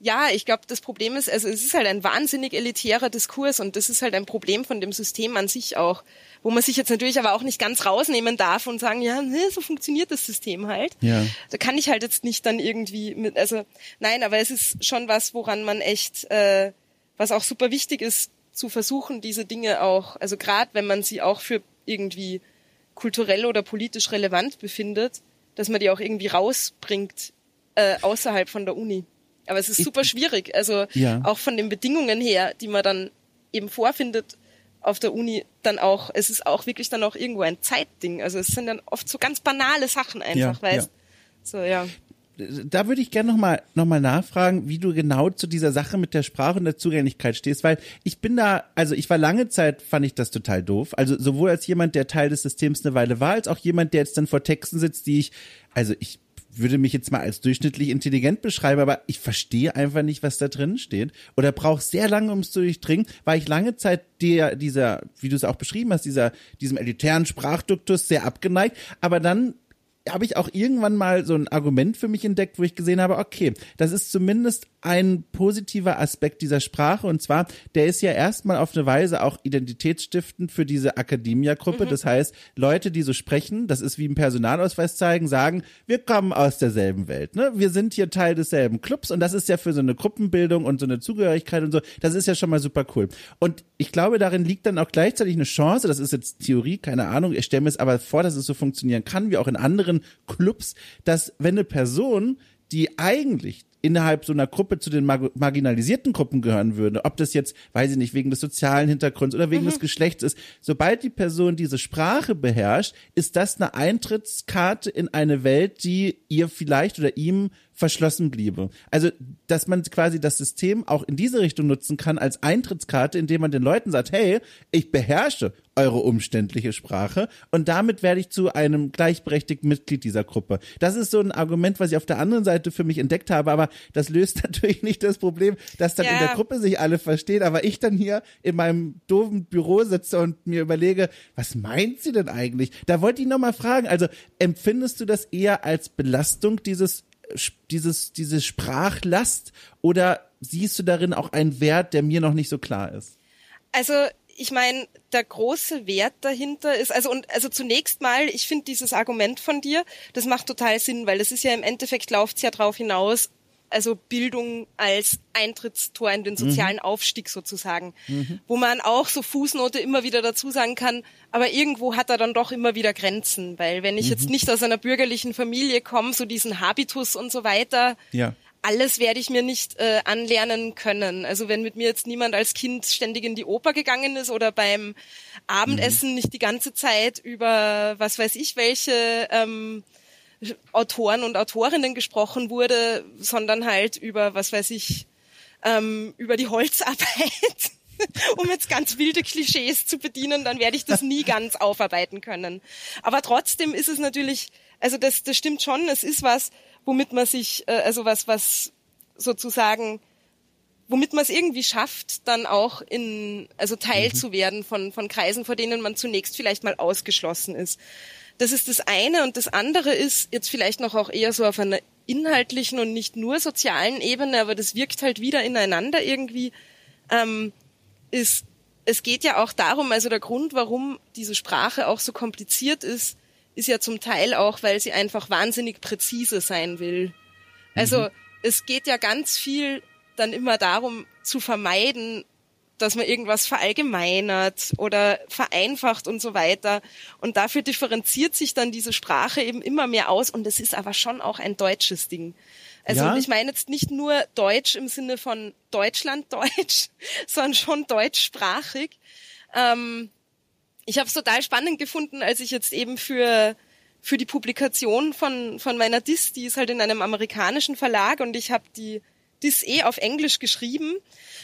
ja, ich glaube, das Problem ist, also es ist halt ein wahnsinnig elitärer Diskurs und das ist halt ein Problem von dem System an sich auch, wo man sich jetzt natürlich aber auch nicht ganz rausnehmen darf und sagen, ja, nee, so funktioniert das System halt. Ja. Da kann ich halt jetzt nicht dann irgendwie mit, also nein, aber es ist schon was, woran man echt, äh, was auch super wichtig ist, zu versuchen, diese Dinge auch, also gerade wenn man sie auch für irgendwie kulturell oder politisch relevant befindet, dass man die auch irgendwie rausbringt äh, außerhalb von der Uni. Aber es ist super schwierig. Also ja. auch von den Bedingungen her, die man dann eben vorfindet auf der Uni, dann auch, es ist auch wirklich dann auch irgendwo ein Zeitding. Also es sind dann oft so ganz banale Sachen einfach, ja, weißt ja. So, ja. Da würde ich gerne nochmal noch mal nachfragen, wie du genau zu dieser Sache mit der Sprache und der Zugänglichkeit stehst, weil ich bin da, also ich war lange Zeit, fand ich das total doof. Also sowohl als jemand, der Teil des Systems eine Weile war, als auch jemand, der jetzt dann vor Texten sitzt, die ich, also ich würde mich jetzt mal als durchschnittlich intelligent beschreiben, aber ich verstehe einfach nicht, was da drin steht. Oder brauche sehr lange, um es zu durchdringen, weil ich lange Zeit der, dieser, wie du es auch beschrieben hast, dieser, diesem elitären Sprachduktus sehr abgeneigt. Aber dann habe ich auch irgendwann mal so ein Argument für mich entdeckt, wo ich gesehen habe, okay, das ist zumindest ein positiver Aspekt dieser Sprache und zwar, der ist ja erstmal auf eine Weise auch identitätsstiftend für diese Academia-Gruppe. Mhm. Das heißt, Leute, die so sprechen, das ist wie ein Personalausweis zeigen, sagen, wir kommen aus derselben Welt, ne? Wir sind hier Teil desselben Clubs und das ist ja für so eine Gruppenbildung und so eine Zugehörigkeit und so, das ist ja schon mal super cool. Und ich glaube, darin liegt dann auch gleichzeitig eine Chance, das ist jetzt Theorie, keine Ahnung, ich stelle mir es aber vor, dass es so funktionieren kann, wie auch in anderen Clubs, dass wenn eine Person, die eigentlich innerhalb so einer Gruppe zu den mar marginalisierten Gruppen gehören würde, ob das jetzt, weiß ich nicht, wegen des sozialen Hintergrunds oder wegen mhm. des Geschlechts ist, sobald die Person diese Sprache beherrscht, ist das eine Eintrittskarte in eine Welt, die ihr vielleicht oder ihm verschlossen bliebe. Also, dass man quasi das System auch in diese Richtung nutzen kann als Eintrittskarte, indem man den Leuten sagt, hey, ich beherrsche eure umständliche Sprache und damit werde ich zu einem gleichberechtigten Mitglied dieser Gruppe. Das ist so ein Argument, was ich auf der anderen Seite für mich entdeckt habe, aber das löst natürlich nicht das Problem, dass dann ja. in der Gruppe sich alle verstehen, aber ich dann hier in meinem doofen Büro sitze und mir überlege, was meint sie denn eigentlich? Da wollte ich nochmal fragen, also empfindest du das eher als Belastung, dieses dieses, diese Sprachlast oder siehst du darin auch einen Wert, der mir noch nicht so klar ist? Also ich meine, der große Wert dahinter ist, also und also zunächst mal, ich finde dieses Argument von dir, das macht total Sinn, weil es ist ja im Endeffekt läuft es ja drauf hinaus, also Bildung als Eintrittstor in den sozialen mhm. Aufstieg sozusagen, mhm. wo man auch so Fußnote immer wieder dazu sagen kann, aber irgendwo hat er dann doch immer wieder Grenzen, weil wenn ich mhm. jetzt nicht aus einer bürgerlichen Familie komme, so diesen Habitus und so weiter, ja. alles werde ich mir nicht äh, anlernen können. Also wenn mit mir jetzt niemand als Kind ständig in die Oper gegangen ist oder beim Abendessen mhm. nicht die ganze Zeit über was weiß ich welche ähm, Autoren und Autorinnen gesprochen wurde, sondern halt über, was weiß ich, ähm, über die Holzarbeit. um jetzt ganz wilde Klischees zu bedienen, dann werde ich das nie ganz aufarbeiten können. Aber trotzdem ist es natürlich, also das, das stimmt schon, es ist was, womit man sich, äh, also was, was sozusagen, womit man es irgendwie schafft, dann auch in, also Teil mhm. zu werden von, von Kreisen, vor denen man zunächst vielleicht mal ausgeschlossen ist. Das ist das eine. Und das andere ist jetzt vielleicht noch auch eher so auf einer inhaltlichen und nicht nur sozialen Ebene, aber das wirkt halt wieder ineinander irgendwie, ähm, ist, es geht ja auch darum, also der Grund, warum diese Sprache auch so kompliziert ist, ist ja zum Teil auch, weil sie einfach wahnsinnig präzise sein will. Also mhm. es geht ja ganz viel dann immer darum zu vermeiden, dass man irgendwas verallgemeinert oder vereinfacht und so weiter. Und dafür differenziert sich dann diese Sprache eben immer mehr aus. Und es ist aber schon auch ein deutsches Ding. Also ja? ich meine jetzt nicht nur Deutsch im Sinne von Deutschlanddeutsch, sondern schon deutschsprachig. Ähm, ich habe es total spannend gefunden, als ich jetzt eben für für die Publikation von von meiner Dis, die ist halt in einem amerikanischen Verlag und ich habe die Dis eh auf Englisch geschrieben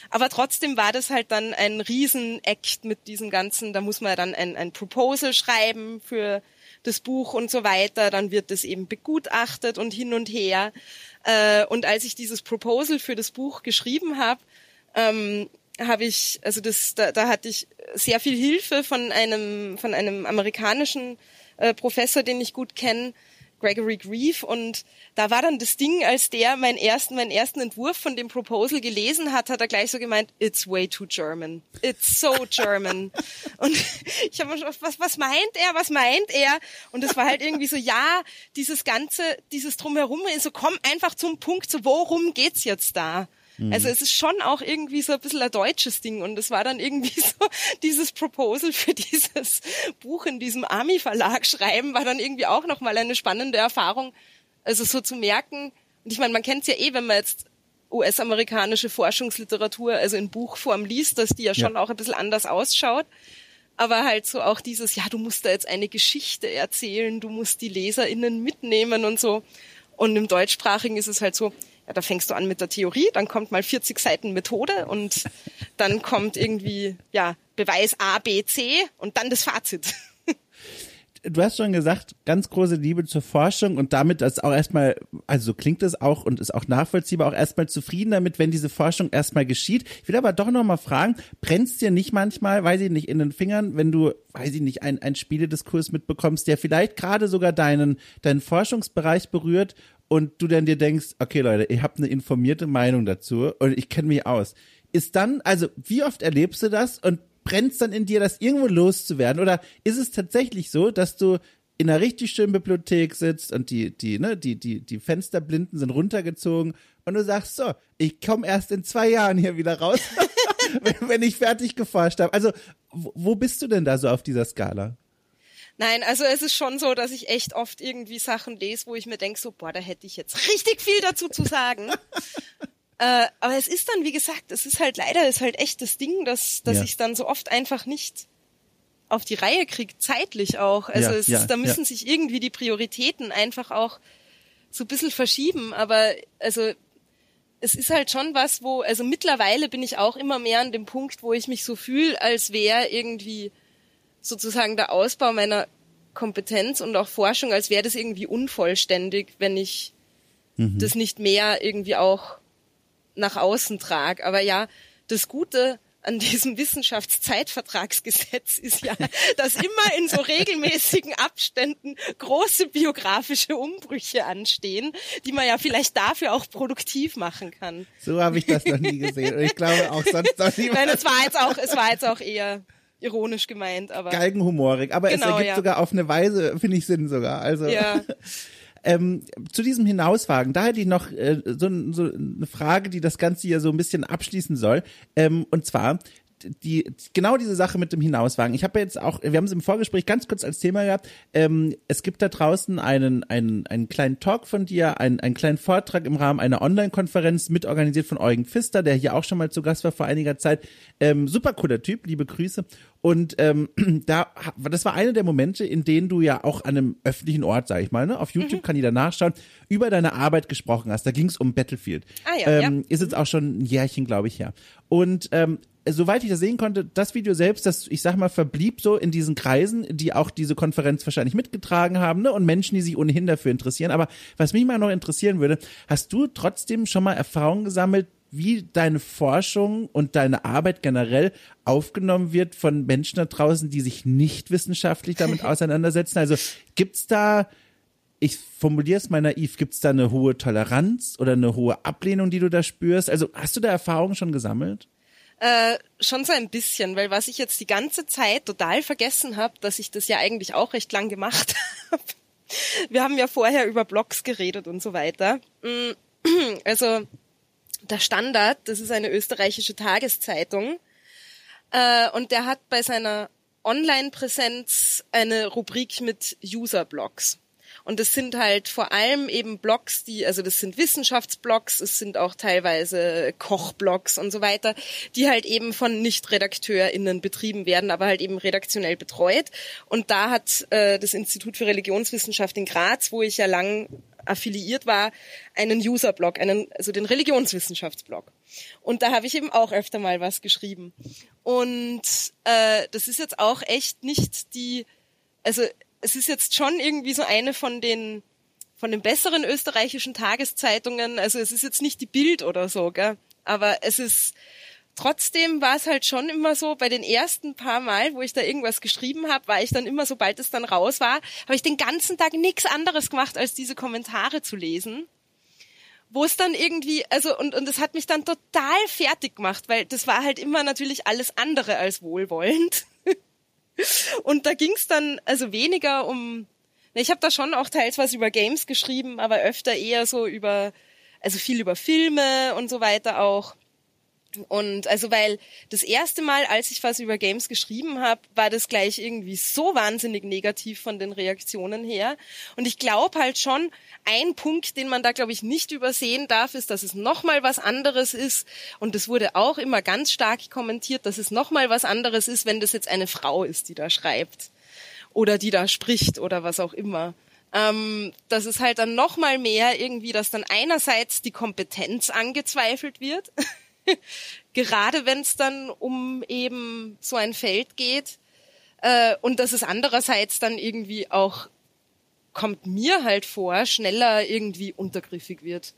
aber trotzdem war das halt dann ein Riesen-Act mit diesem ganzen, da muss man dann ein, ein Proposal schreiben für das Buch und so weiter, dann wird das eben begutachtet und hin und her. Äh, und als ich dieses Proposal für das Buch geschrieben habe, ähm, habe ich, also das, da, da hatte ich sehr viel Hilfe von einem, von einem amerikanischen äh, Professor, den ich gut kenne, Gregory Grief und da war dann das Ding, als der meinen ersten, meinen ersten Entwurf von dem Proposal gelesen hat, hat er gleich so gemeint, it's way too German. It's so German. und ich habe mir schon, was, was meint er, was meint er? Und es war halt irgendwie so, ja, dieses ganze, dieses Drumherum, so komm einfach zum Punkt, so worum geht's jetzt da? Mhm. Also es ist schon auch irgendwie so ein bisschen ein deutsches Ding und es war dann irgendwie so, dieses Proposal für dieses Buch in diesem Army-Verlag schreiben, war dann irgendwie auch nochmal eine spannende Erfahrung, also so zu merken, und ich meine, man kennt es ja eh, wenn man jetzt US-amerikanische Forschungsliteratur, also in Buchform liest, dass die ja schon ja. auch ein bisschen anders ausschaut. Aber halt so auch dieses, ja, du musst da jetzt eine Geschichte erzählen, du musst die LeserInnen mitnehmen und so. Und im Deutschsprachigen ist es halt so, ja, da fängst du an mit der Theorie, dann kommt mal 40 Seiten Methode und dann kommt irgendwie, ja, Beweis A, B, C und dann das Fazit. Du hast schon gesagt, ganz große Liebe zur Forschung und damit ist auch erstmal, also so klingt es auch und ist auch nachvollziehbar, auch erstmal zufrieden damit, wenn diese Forschung erstmal geschieht. Ich will aber doch nochmal fragen, brennst dir nicht manchmal, weiß ich nicht, in den Fingern, wenn du, weiß ich nicht, ein, ein Spielediskurs mitbekommst, der vielleicht gerade sogar deinen, deinen Forschungsbereich berührt und du dann dir denkst, okay Leute, ihr habt eine informierte Meinung dazu und ich kenne mich aus. Ist dann, also wie oft erlebst du das und brennt dann in dir, das irgendwo loszuwerden? Oder ist es tatsächlich so, dass du in einer richtig schönen Bibliothek sitzt und die, die, ne, die, die, die Fensterblinden sind runtergezogen und du sagst so, ich komme erst in zwei Jahren hier wieder raus, wenn ich fertig geforscht habe. Also, wo bist du denn da so auf dieser Skala? Nein, also es ist schon so, dass ich echt oft irgendwie Sachen lese, wo ich mir denke, so, boah, da hätte ich jetzt richtig viel dazu zu sagen. Äh, aber es ist dann, wie gesagt, es ist halt leider, ist halt echt das Ding, dass, dass ja. ich dann so oft einfach nicht auf die Reihe kriege, zeitlich auch. Also ja, es ja, ist, da müssen sich irgendwie die Prioritäten einfach auch so ein bisschen verschieben. Aber also es ist halt schon was, wo, also mittlerweile bin ich auch immer mehr an dem Punkt, wo ich mich so fühle, als wäre irgendwie sozusagen der Ausbau meiner Kompetenz und auch Forschung, als wäre das irgendwie unvollständig, wenn ich mhm. das nicht mehr irgendwie auch nach außen trage. Aber ja, das Gute an diesem Wissenschaftszeitvertragsgesetz ist ja, dass immer in so regelmäßigen Abständen große biografische Umbrüche anstehen, die man ja vielleicht dafür auch produktiv machen kann. So habe ich das noch nie gesehen. Und ich glaube auch sonst noch nie. Nein, es war jetzt auch, es war jetzt auch eher ironisch gemeint, aber. Galgenhumorig, aber genau, es ergibt ja. sogar auf eine Weise, finde ich Sinn sogar. Also. Ja. Ähm, zu diesem Hinauswagen, da hätte ich noch äh, so, so eine Frage, die das Ganze hier so ein bisschen abschließen soll. Ähm, und zwar, die genau diese Sache mit dem Hinauswagen. Ich habe jetzt auch, wir haben es im Vorgespräch ganz kurz als Thema gehabt. Ähm, es gibt da draußen einen einen einen kleinen Talk von dir, einen einen kleinen Vortrag im Rahmen einer Online-Konferenz mitorganisiert von Eugen Pfister, der hier auch schon mal zu Gast war vor einiger Zeit. Ähm, super cooler Typ, liebe Grüße. Und ähm, da, das war einer der Momente, in denen du ja auch an einem öffentlichen Ort, sag ich mal, ne, auf YouTube mhm. kann jeder nachschauen, über deine Arbeit gesprochen hast. Da ging es um Battlefield. Ah, ja, ähm, ja. Ist jetzt auch schon ein Jährchen, glaube ich, her. Und ähm, soweit ich das sehen konnte, das Video selbst, das, ich sag mal, verblieb so in diesen Kreisen, die auch diese Konferenz wahrscheinlich mitgetragen haben, ne? Und Menschen, die sich ohnehin dafür interessieren. Aber was mich mal noch interessieren würde, hast du trotzdem schon mal Erfahrungen gesammelt, wie deine Forschung und deine Arbeit generell aufgenommen wird von Menschen da draußen, die sich nicht wissenschaftlich damit auseinandersetzen? Also gibt's da, ich formuliere es mal naiv, gibt's da eine hohe Toleranz oder eine hohe Ablehnung, die du da spürst? Also hast du da Erfahrungen schon gesammelt? Äh, schon so ein bisschen, weil was ich jetzt die ganze Zeit total vergessen habe, dass ich das ja eigentlich auch recht lang gemacht habe. Wir haben ja vorher über Blogs geredet und so weiter. Mm, also der Standard, das ist eine österreichische Tageszeitung, äh, und der hat bei seiner Online-Präsenz eine Rubrik mit User-Blogs. Und das sind halt vor allem eben Blogs, die, also das sind Wissenschaftsblogs, es sind auch teilweise Kochblogs und so weiter, die halt eben von Nicht-RedakteurInnen betrieben werden, aber halt eben redaktionell betreut. Und da hat äh, das Institut für Religionswissenschaft in Graz, wo ich ja lang affiliiert war, einen User-Blog, einen, also den Religionswissenschaftsblog. Und da habe ich eben auch öfter mal was geschrieben. Und äh, das ist jetzt auch echt nicht die, also es ist jetzt schon irgendwie so eine von den von den besseren österreichischen Tageszeitungen. Also es ist jetzt nicht die Bild oder so, gell? aber es ist trotzdem war es halt schon immer so, bei den ersten paar Mal, wo ich da irgendwas geschrieben habe, war ich dann immer, sobald es dann raus war, habe ich den ganzen Tag nichts anderes gemacht, als diese Kommentare zu lesen. Wo es dann irgendwie, also, und, und das hat mich dann total fertig gemacht, weil das war halt immer natürlich alles andere als wohlwollend. Und da ging es dann also weniger um. Ich habe da schon auch teils was über Games geschrieben, aber öfter eher so über, also viel über Filme und so weiter auch. Und also weil das erste Mal, als ich was über Games geschrieben habe, war das gleich irgendwie so wahnsinnig negativ von den Reaktionen her. Und ich glaube halt schon, ein Punkt, den man da glaube ich nicht übersehen darf, ist, dass es nochmal was anderes ist. Und das wurde auch immer ganz stark kommentiert, dass es nochmal was anderes ist, wenn das jetzt eine Frau ist, die da schreibt oder die da spricht oder was auch immer. Ähm, das ist halt dann nochmal mehr irgendwie, dass dann einerseits die Kompetenz angezweifelt wird. Gerade wenn es dann um eben so ein Feld geht. Äh, und dass es andererseits dann irgendwie auch, kommt mir halt vor, schneller irgendwie untergriffig wird.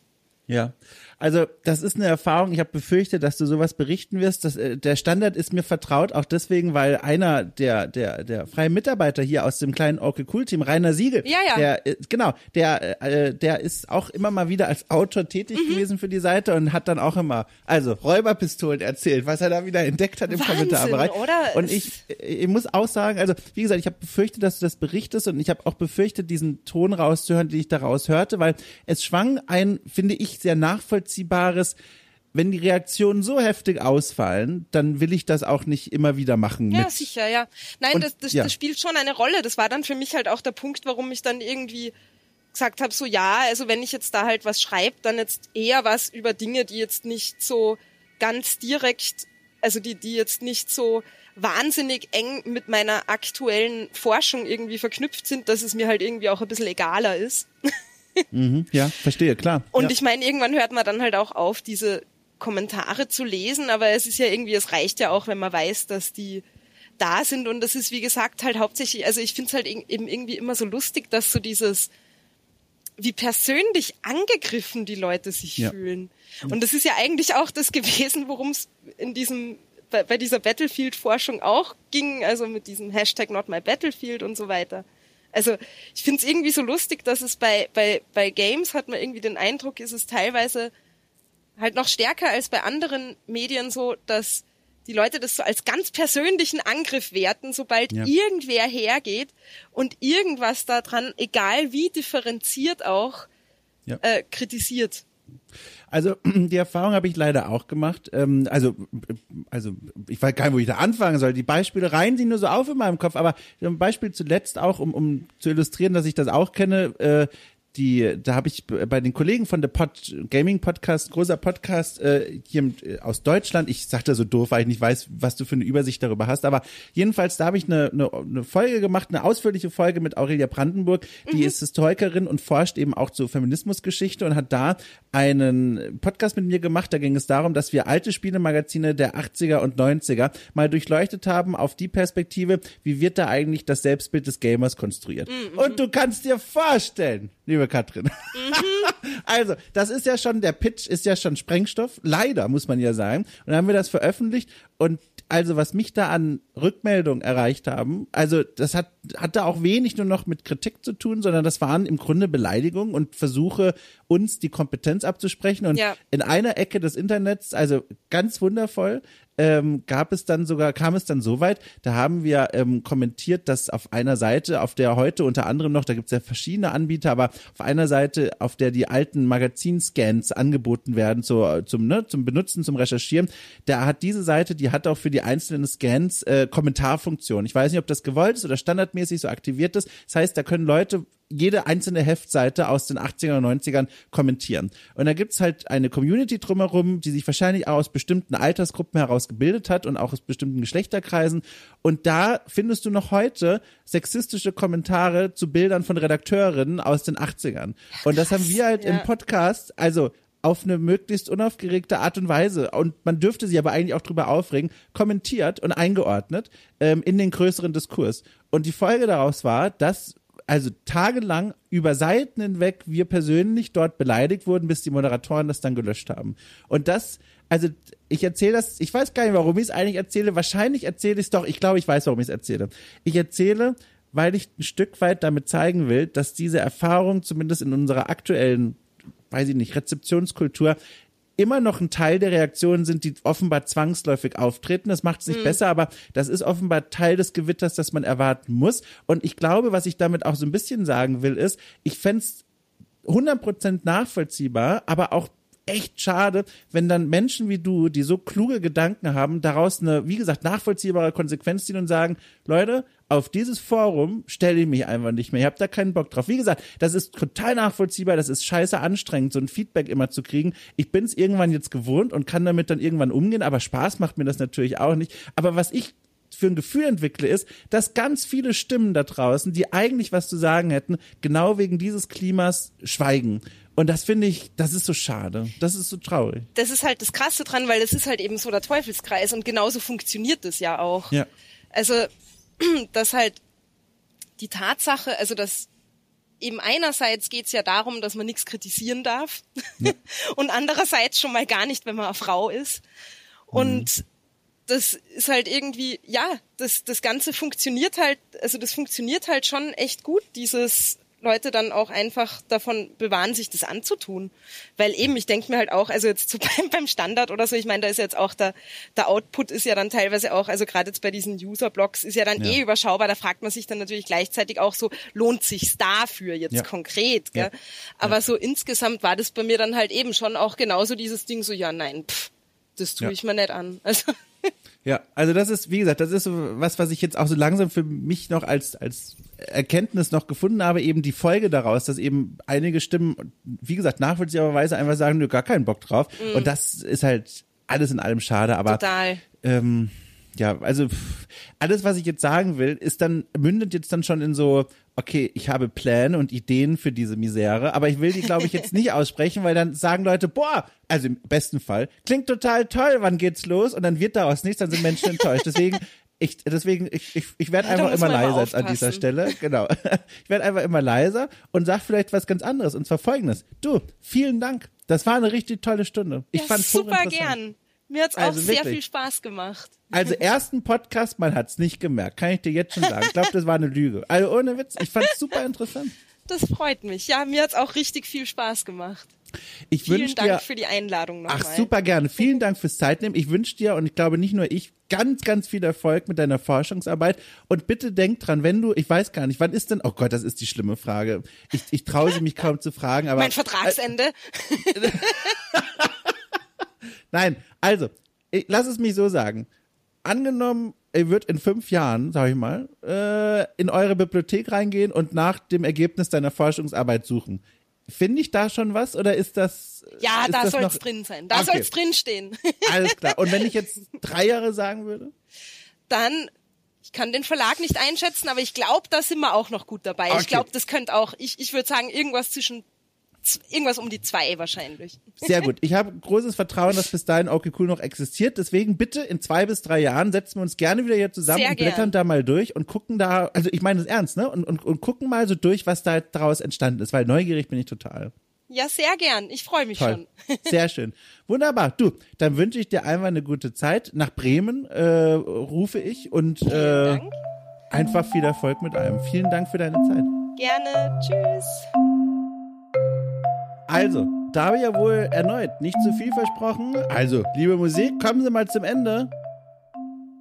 Ja, also das ist eine Erfahrung. Ich habe befürchtet, dass du sowas berichten wirst. Das, äh, der Standard ist mir vertraut, auch deswegen, weil einer der der der freien Mitarbeiter hier aus dem kleinen Orke Cool Team, Rainer Siegel, Ja, ja. der äh, genau, der äh, der ist auch immer mal wieder als Autor tätig Mhm. gewesen für die Seite und hat dann auch immer also Räuberpistolen erzählt, was er da wieder entdeckt hat im Wahnsinn, Kommentarbereich. oder? Und ich ich muss auch sagen, also wie gesagt, ich habe befürchtet, dass du das berichtest und ich habe auch befürchtet, diesen Ton rauszuhören, den ich daraus hörte, weil es schwang ein, finde ich, sehr nachvollziehbares wenn die Reaktionen so heftig ausfallen, dann will ich das auch nicht immer wieder machen. Ja, mit. sicher, ja. Nein, Und- das, das, ja. das spielt schon eine Rolle. Das war dann für mich halt auch der Punkt, warum ich dann irgendwie gesagt habe, so ja, also wenn ich jetzt da halt was schreibe, dann jetzt eher was über Dinge, die jetzt nicht so ganz direkt, also die, die jetzt nicht so wahnsinnig eng mit meiner aktuellen Forschung irgendwie verknüpft sind, dass es mir halt irgendwie auch ein bisschen egaler ist. Mhm, ja, verstehe, klar. Und ja. ich meine, irgendwann hört man dann halt auch auf, diese Kommentare zu lesen, aber es ist ja irgendwie, es reicht ja auch, wenn man weiß, dass die da sind und das ist, wie gesagt, halt hauptsächlich, also ich finde es halt eben irgendwie immer so lustig, dass so dieses, wie persönlich angegriffen die Leute sich Ja. fühlen. Und das ist ja eigentlich auch das gewesen, worum es in diesem, bei, bei dieser Battlefield-Forschung auch ging, also mit diesem Hashtag Not My Battlefield und so weiter. Also ich finde es irgendwie so lustig, dass es bei, bei, bei Games hat man irgendwie den Eindruck, ist es teilweise halt noch stärker als bei anderen Medien so, dass die Leute das so als ganz persönlichen Angriff werten, sobald Ja. irgendwer hergeht und irgendwas daran, egal wie differenziert auch, Ja. äh, kritisiert. Also die Erfahrung habe ich leider auch gemacht. Ähm, also, also ich weiß gar nicht, wo ich da anfangen soll. Die Beispiele reihen sich nur so auf in meinem Kopf, aber ein Beispiel zuletzt auch, um, um zu illustrieren, dass ich das auch kenne. Äh, die, da habe ich bei den Kollegen von der Pod, Gaming Podcast, großer Podcast äh, hier äh, aus Deutschland, ich sagte so doof, weil ich nicht weiß, was du für eine Übersicht darüber hast, aber jedenfalls, da habe ich eine, eine, eine Folge gemacht, eine ausführliche Folge mit Aurelia Brandenburg, die ist Historikerin und forscht eben auch zur Feminismusgeschichte und hat da einen Podcast mit mir gemacht, da ging es darum, dass wir alte Spielemagazine der 80er und 90er mal durchleuchtet haben auf die Perspektive, wie wird da eigentlich das Selbstbild des Gamers konstruiert. Und du kannst dir vorstellen, liebe Katrin. also, das ist ja schon, der Pitch ist ja schon Sprengstoff, leider muss man ja sagen. Und dann haben wir das veröffentlicht und also was mich da an Rückmeldungen erreicht haben, also das hat, hat da auch wenig nur noch mit Kritik zu tun, sondern das waren im Grunde Beleidigungen und Versuche, uns die Kompetenz abzusprechen. Und Ja. in einer Ecke des Internets, also ganz wundervoll, ähm, gab es dann sogar, kam es dann so weit, da haben wir ähm, kommentiert, dass auf einer Seite, auf der heute unter anderem noch, da gibt es ja verschiedene Anbieter, aber auf einer Seite, auf der die alten Magazinscans angeboten werden zu, zum, ne, zum Benutzen, zum Recherchieren, da hat diese Seite, die hat auch für die einzelnen Scans äh, Kommentarfunktion. Ich weiß nicht, ob das gewollt ist oder standardmäßig so aktiviert ist. Das heißt, da können Leute jede einzelne Heftseite aus den 80er und 90ern kommentieren. Und da gibt's halt eine Community drumherum, die sich wahrscheinlich auch aus bestimmten Altersgruppen heraus gebildet hat und auch aus bestimmten Geschlechterkreisen. Und da findest du noch heute sexistische Kommentare zu Bildern von Redakteurinnen aus den 80ern. Und das haben wir halt im ja. Podcast, also auf eine möglichst unaufgeregte Art und Weise und man dürfte sich aber eigentlich auch drüber aufregen, kommentiert und eingeordnet ähm, in den größeren Diskurs. Und die Folge daraus war, dass also tagelang über Seiten hinweg wir persönlich dort beleidigt wurden, bis die Moderatoren das dann gelöscht haben. Und das, also ich erzähle das, ich weiß gar nicht, warum ich es eigentlich erzähle. Wahrscheinlich erzähle ich es doch. Ich glaube, ich weiß, warum ich es erzähle. Ich erzähle, weil ich ein Stück weit damit zeigen will, dass diese Erfahrung zumindest in unserer aktuellen, weiß ich nicht, Rezeptionskultur immer noch ein Teil der Reaktionen sind, die offenbar zwangsläufig auftreten. Das macht es nicht besser, aber das ist offenbar Teil des Gewitters, das man erwarten muss. Und ich glaube, was ich damit auch so ein bisschen sagen will, ist, ich fände 100% nachvollziehbar, aber auch echt schade, wenn dann Menschen wie du, die so kluge Gedanken haben, daraus eine, wie gesagt, nachvollziehbare Konsequenz ziehen und sagen, Leute, auf dieses Forum stelle ich mich einfach nicht mehr. Ich habe da keinen Bock drauf. Wie gesagt, das ist total nachvollziehbar, das ist scheiße anstrengend, so ein Feedback immer zu kriegen. Ich bin es irgendwann jetzt gewohnt und kann damit dann irgendwann umgehen, aber Spaß macht mir das natürlich auch nicht. Aber was ich für ein Gefühl entwickle, ist, dass ganz viele Stimmen da draußen, die eigentlich was zu sagen hätten, genau wegen dieses Klimas schweigen. Und das finde ich, das ist so schade. Das ist so traurig. Das ist halt das Krasse dran, weil das ist halt eben so der Teufelskreis und genauso funktioniert das ja auch. Ja. Also dass halt die Tatsache, also dass eben einerseits geht's ja darum, dass man nichts kritisieren darf ja. und andererseits schon mal gar nicht, wenn man eine Frau ist. Und mhm. das ist halt irgendwie, ja, das, das Ganze funktioniert halt, also das funktioniert halt schon echt gut, dieses Leute dann auch einfach davon bewahren, sich das anzutun. Weil eben, ich denke mir halt auch, also jetzt so beim, beim Standard oder so, ich meine, da ist jetzt auch der, der Output ist ja dann teilweise auch, also gerade jetzt bei diesen User-Blogs ist ja dann ja. eh überschaubar, da fragt man sich dann natürlich gleichzeitig auch so, lohnt sich's dafür jetzt ja. konkret, gell? Ja. Aber so insgesamt war das bei mir dann halt eben schon auch genauso dieses Ding so, ja, nein, pff, das tue ich mir nicht an. Also ja, also das ist, wie gesagt, das ist so was, was ich jetzt auch so langsam für mich noch als, als Erkenntnis noch gefunden habe, eben die Folge daraus, dass eben einige Stimmen, wie gesagt, nachvollziehbarweise einfach sagen, du gar keinen Bock drauf. Mhm. Und das ist halt alles in allem schade, aber Total. Ähm, ja, also alles, was ich jetzt sagen will, ist dann, mündet jetzt dann schon in so, okay, ich habe Pläne und Ideen für diese Misere, aber ich will die, glaube ich, jetzt nicht aussprechen, weil dann sagen Leute, boah, also im besten Fall, klingt total toll, wann geht's los? Und dann wird daraus nichts, dann sind Menschen enttäuscht. Deswegen, ich, deswegen, ich, ich, ich werde einfach immer leiser immer an dieser Stelle. Genau. Ich werde einfach immer leiser und sag vielleicht was ganz anderes, und zwar folgendes. Du, vielen Dank. Das war eine richtig tolle Stunde. Ich ja, fand super gern. Mir hat's also auch wirklich. sehr viel Spaß gemacht. Also ersten Podcast, man hat's nicht gemerkt, kann ich dir jetzt schon sagen. Ich glaube, das war eine Lüge. Also ohne Witz, ich fand's super interessant. Das freut mich. Ja, mir hat's auch richtig viel Spaß gemacht. Ich Vielen Dank dir, für die Einladung nochmal. Ach, super gerne. Vielen Dank fürs Zeitnehmen. Ich wünsche dir, und ich glaube nicht nur ich, ganz, ganz viel Erfolg mit deiner Forschungsarbeit. Und bitte denk dran, wenn du, ich weiß gar nicht, wann ist denn, oh Gott, das ist die schlimme Frage. Ich, ich traue sie mich kaum zu fragen, aber. Mein Vertragsende. Äh, Nein, also, ich, lass es mich so sagen. Angenommen, ihr wird in fünf Jahren, sag ich mal, äh, in eure Bibliothek reingehen und nach dem Ergebnis deiner Forschungsarbeit suchen. Finde ich da schon was oder ist das? Ja, ist da soll es drin sein. Da okay. soll es drin stehen. Alles klar. Und wenn ich jetzt drei Jahre sagen würde? Dann ich kann den Verlag nicht einschätzen, aber ich glaube, da sind wir auch noch gut dabei. Okay. Ich glaube, das könnte auch, ich, ich würde sagen, irgendwas zwischen irgendwas um die zwei wahrscheinlich. Sehr gut. Ich habe großes Vertrauen, dass bis dahin okay cool noch existiert. Deswegen bitte in zwei bis drei Jahren setzen wir uns gerne wieder hier zusammen Sehr und blättern gern. da mal durch und gucken da, also ich meine das ernst, ne? Und, und, und gucken mal so durch, was da daraus entstanden ist, weil neugierig bin ich total. Ja, sehr gern. Ich freue mich Toll. schon. Sehr schön. Wunderbar. Du, dann wünsche ich dir einmal eine gute Zeit. Nach Bremen äh, rufe ich und äh, einfach viel Erfolg mit allem. Vielen Dank für deine Zeit. Gerne. Tschüss. Also, da habe ich ja wohl erneut nicht zu viel versprochen. Also, liebe Musik, kommen Sie mal zum Ende.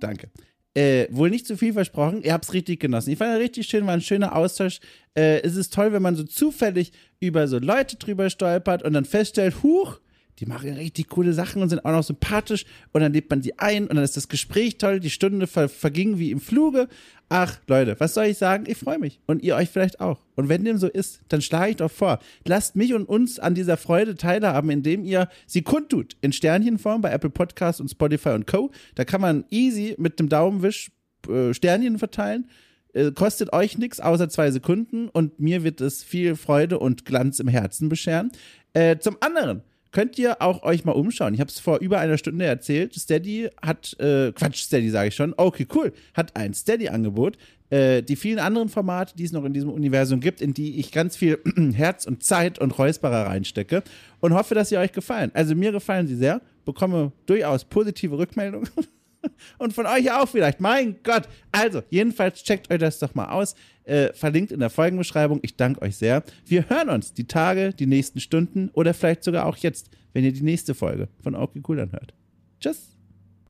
Danke. Äh, wohl nicht zu viel versprochen. Ihr habt es richtig genossen. Ich fand es richtig schön, war ein schöner Austausch. Äh, es ist toll, wenn man so zufällig über so Leute drüber stolpert und dann feststellt, huch, die machen richtig coole Sachen und sind auch noch sympathisch und dann lebt man sie ein und dann ist das Gespräch toll, die Stunde ver verging wie im Fluge. Ach, Leute, was soll ich sagen? Ich freue mich. Und ihr euch vielleicht auch. Und wenn dem so ist, dann schlage ich doch vor, lasst mich und uns an dieser Freude teilhaben, indem ihr sie kundtut. In Sternchenform bei Apple Podcasts und Spotify und Co. Da kann man easy mit dem Daumenwisch äh, Sternchen verteilen. Äh, kostet euch nichts außer zwei Sekunden und mir wird es viel Freude und Glanz im Herzen bescheren. Äh, zum anderen, könnt ihr auch euch mal umschauen. Ich habe es vor über einer Stunde erzählt. Steady hat, äh, Quatsch, Steady sage ich schon. Okay, cool. Hat ein Steady-Angebot. Äh, die vielen anderen Formate, die es noch in diesem Universum gibt, in die ich ganz viel Herz und Zeit und Räusperer reinstecke und hoffe, dass sie euch gefallen. Also mir gefallen sie sehr, bekomme durchaus positive Rückmeldungen. Und von euch auch vielleicht. Mein Gott. Also, jedenfalls checkt euch das doch mal aus. Äh, verlinkt in der Folgenbeschreibung. Ich danke euch sehr. Wir hören uns die Tage, die nächsten Stunden oder vielleicht sogar auch jetzt, wenn ihr die nächste Folge von Okay Cool anhört. Tschüss.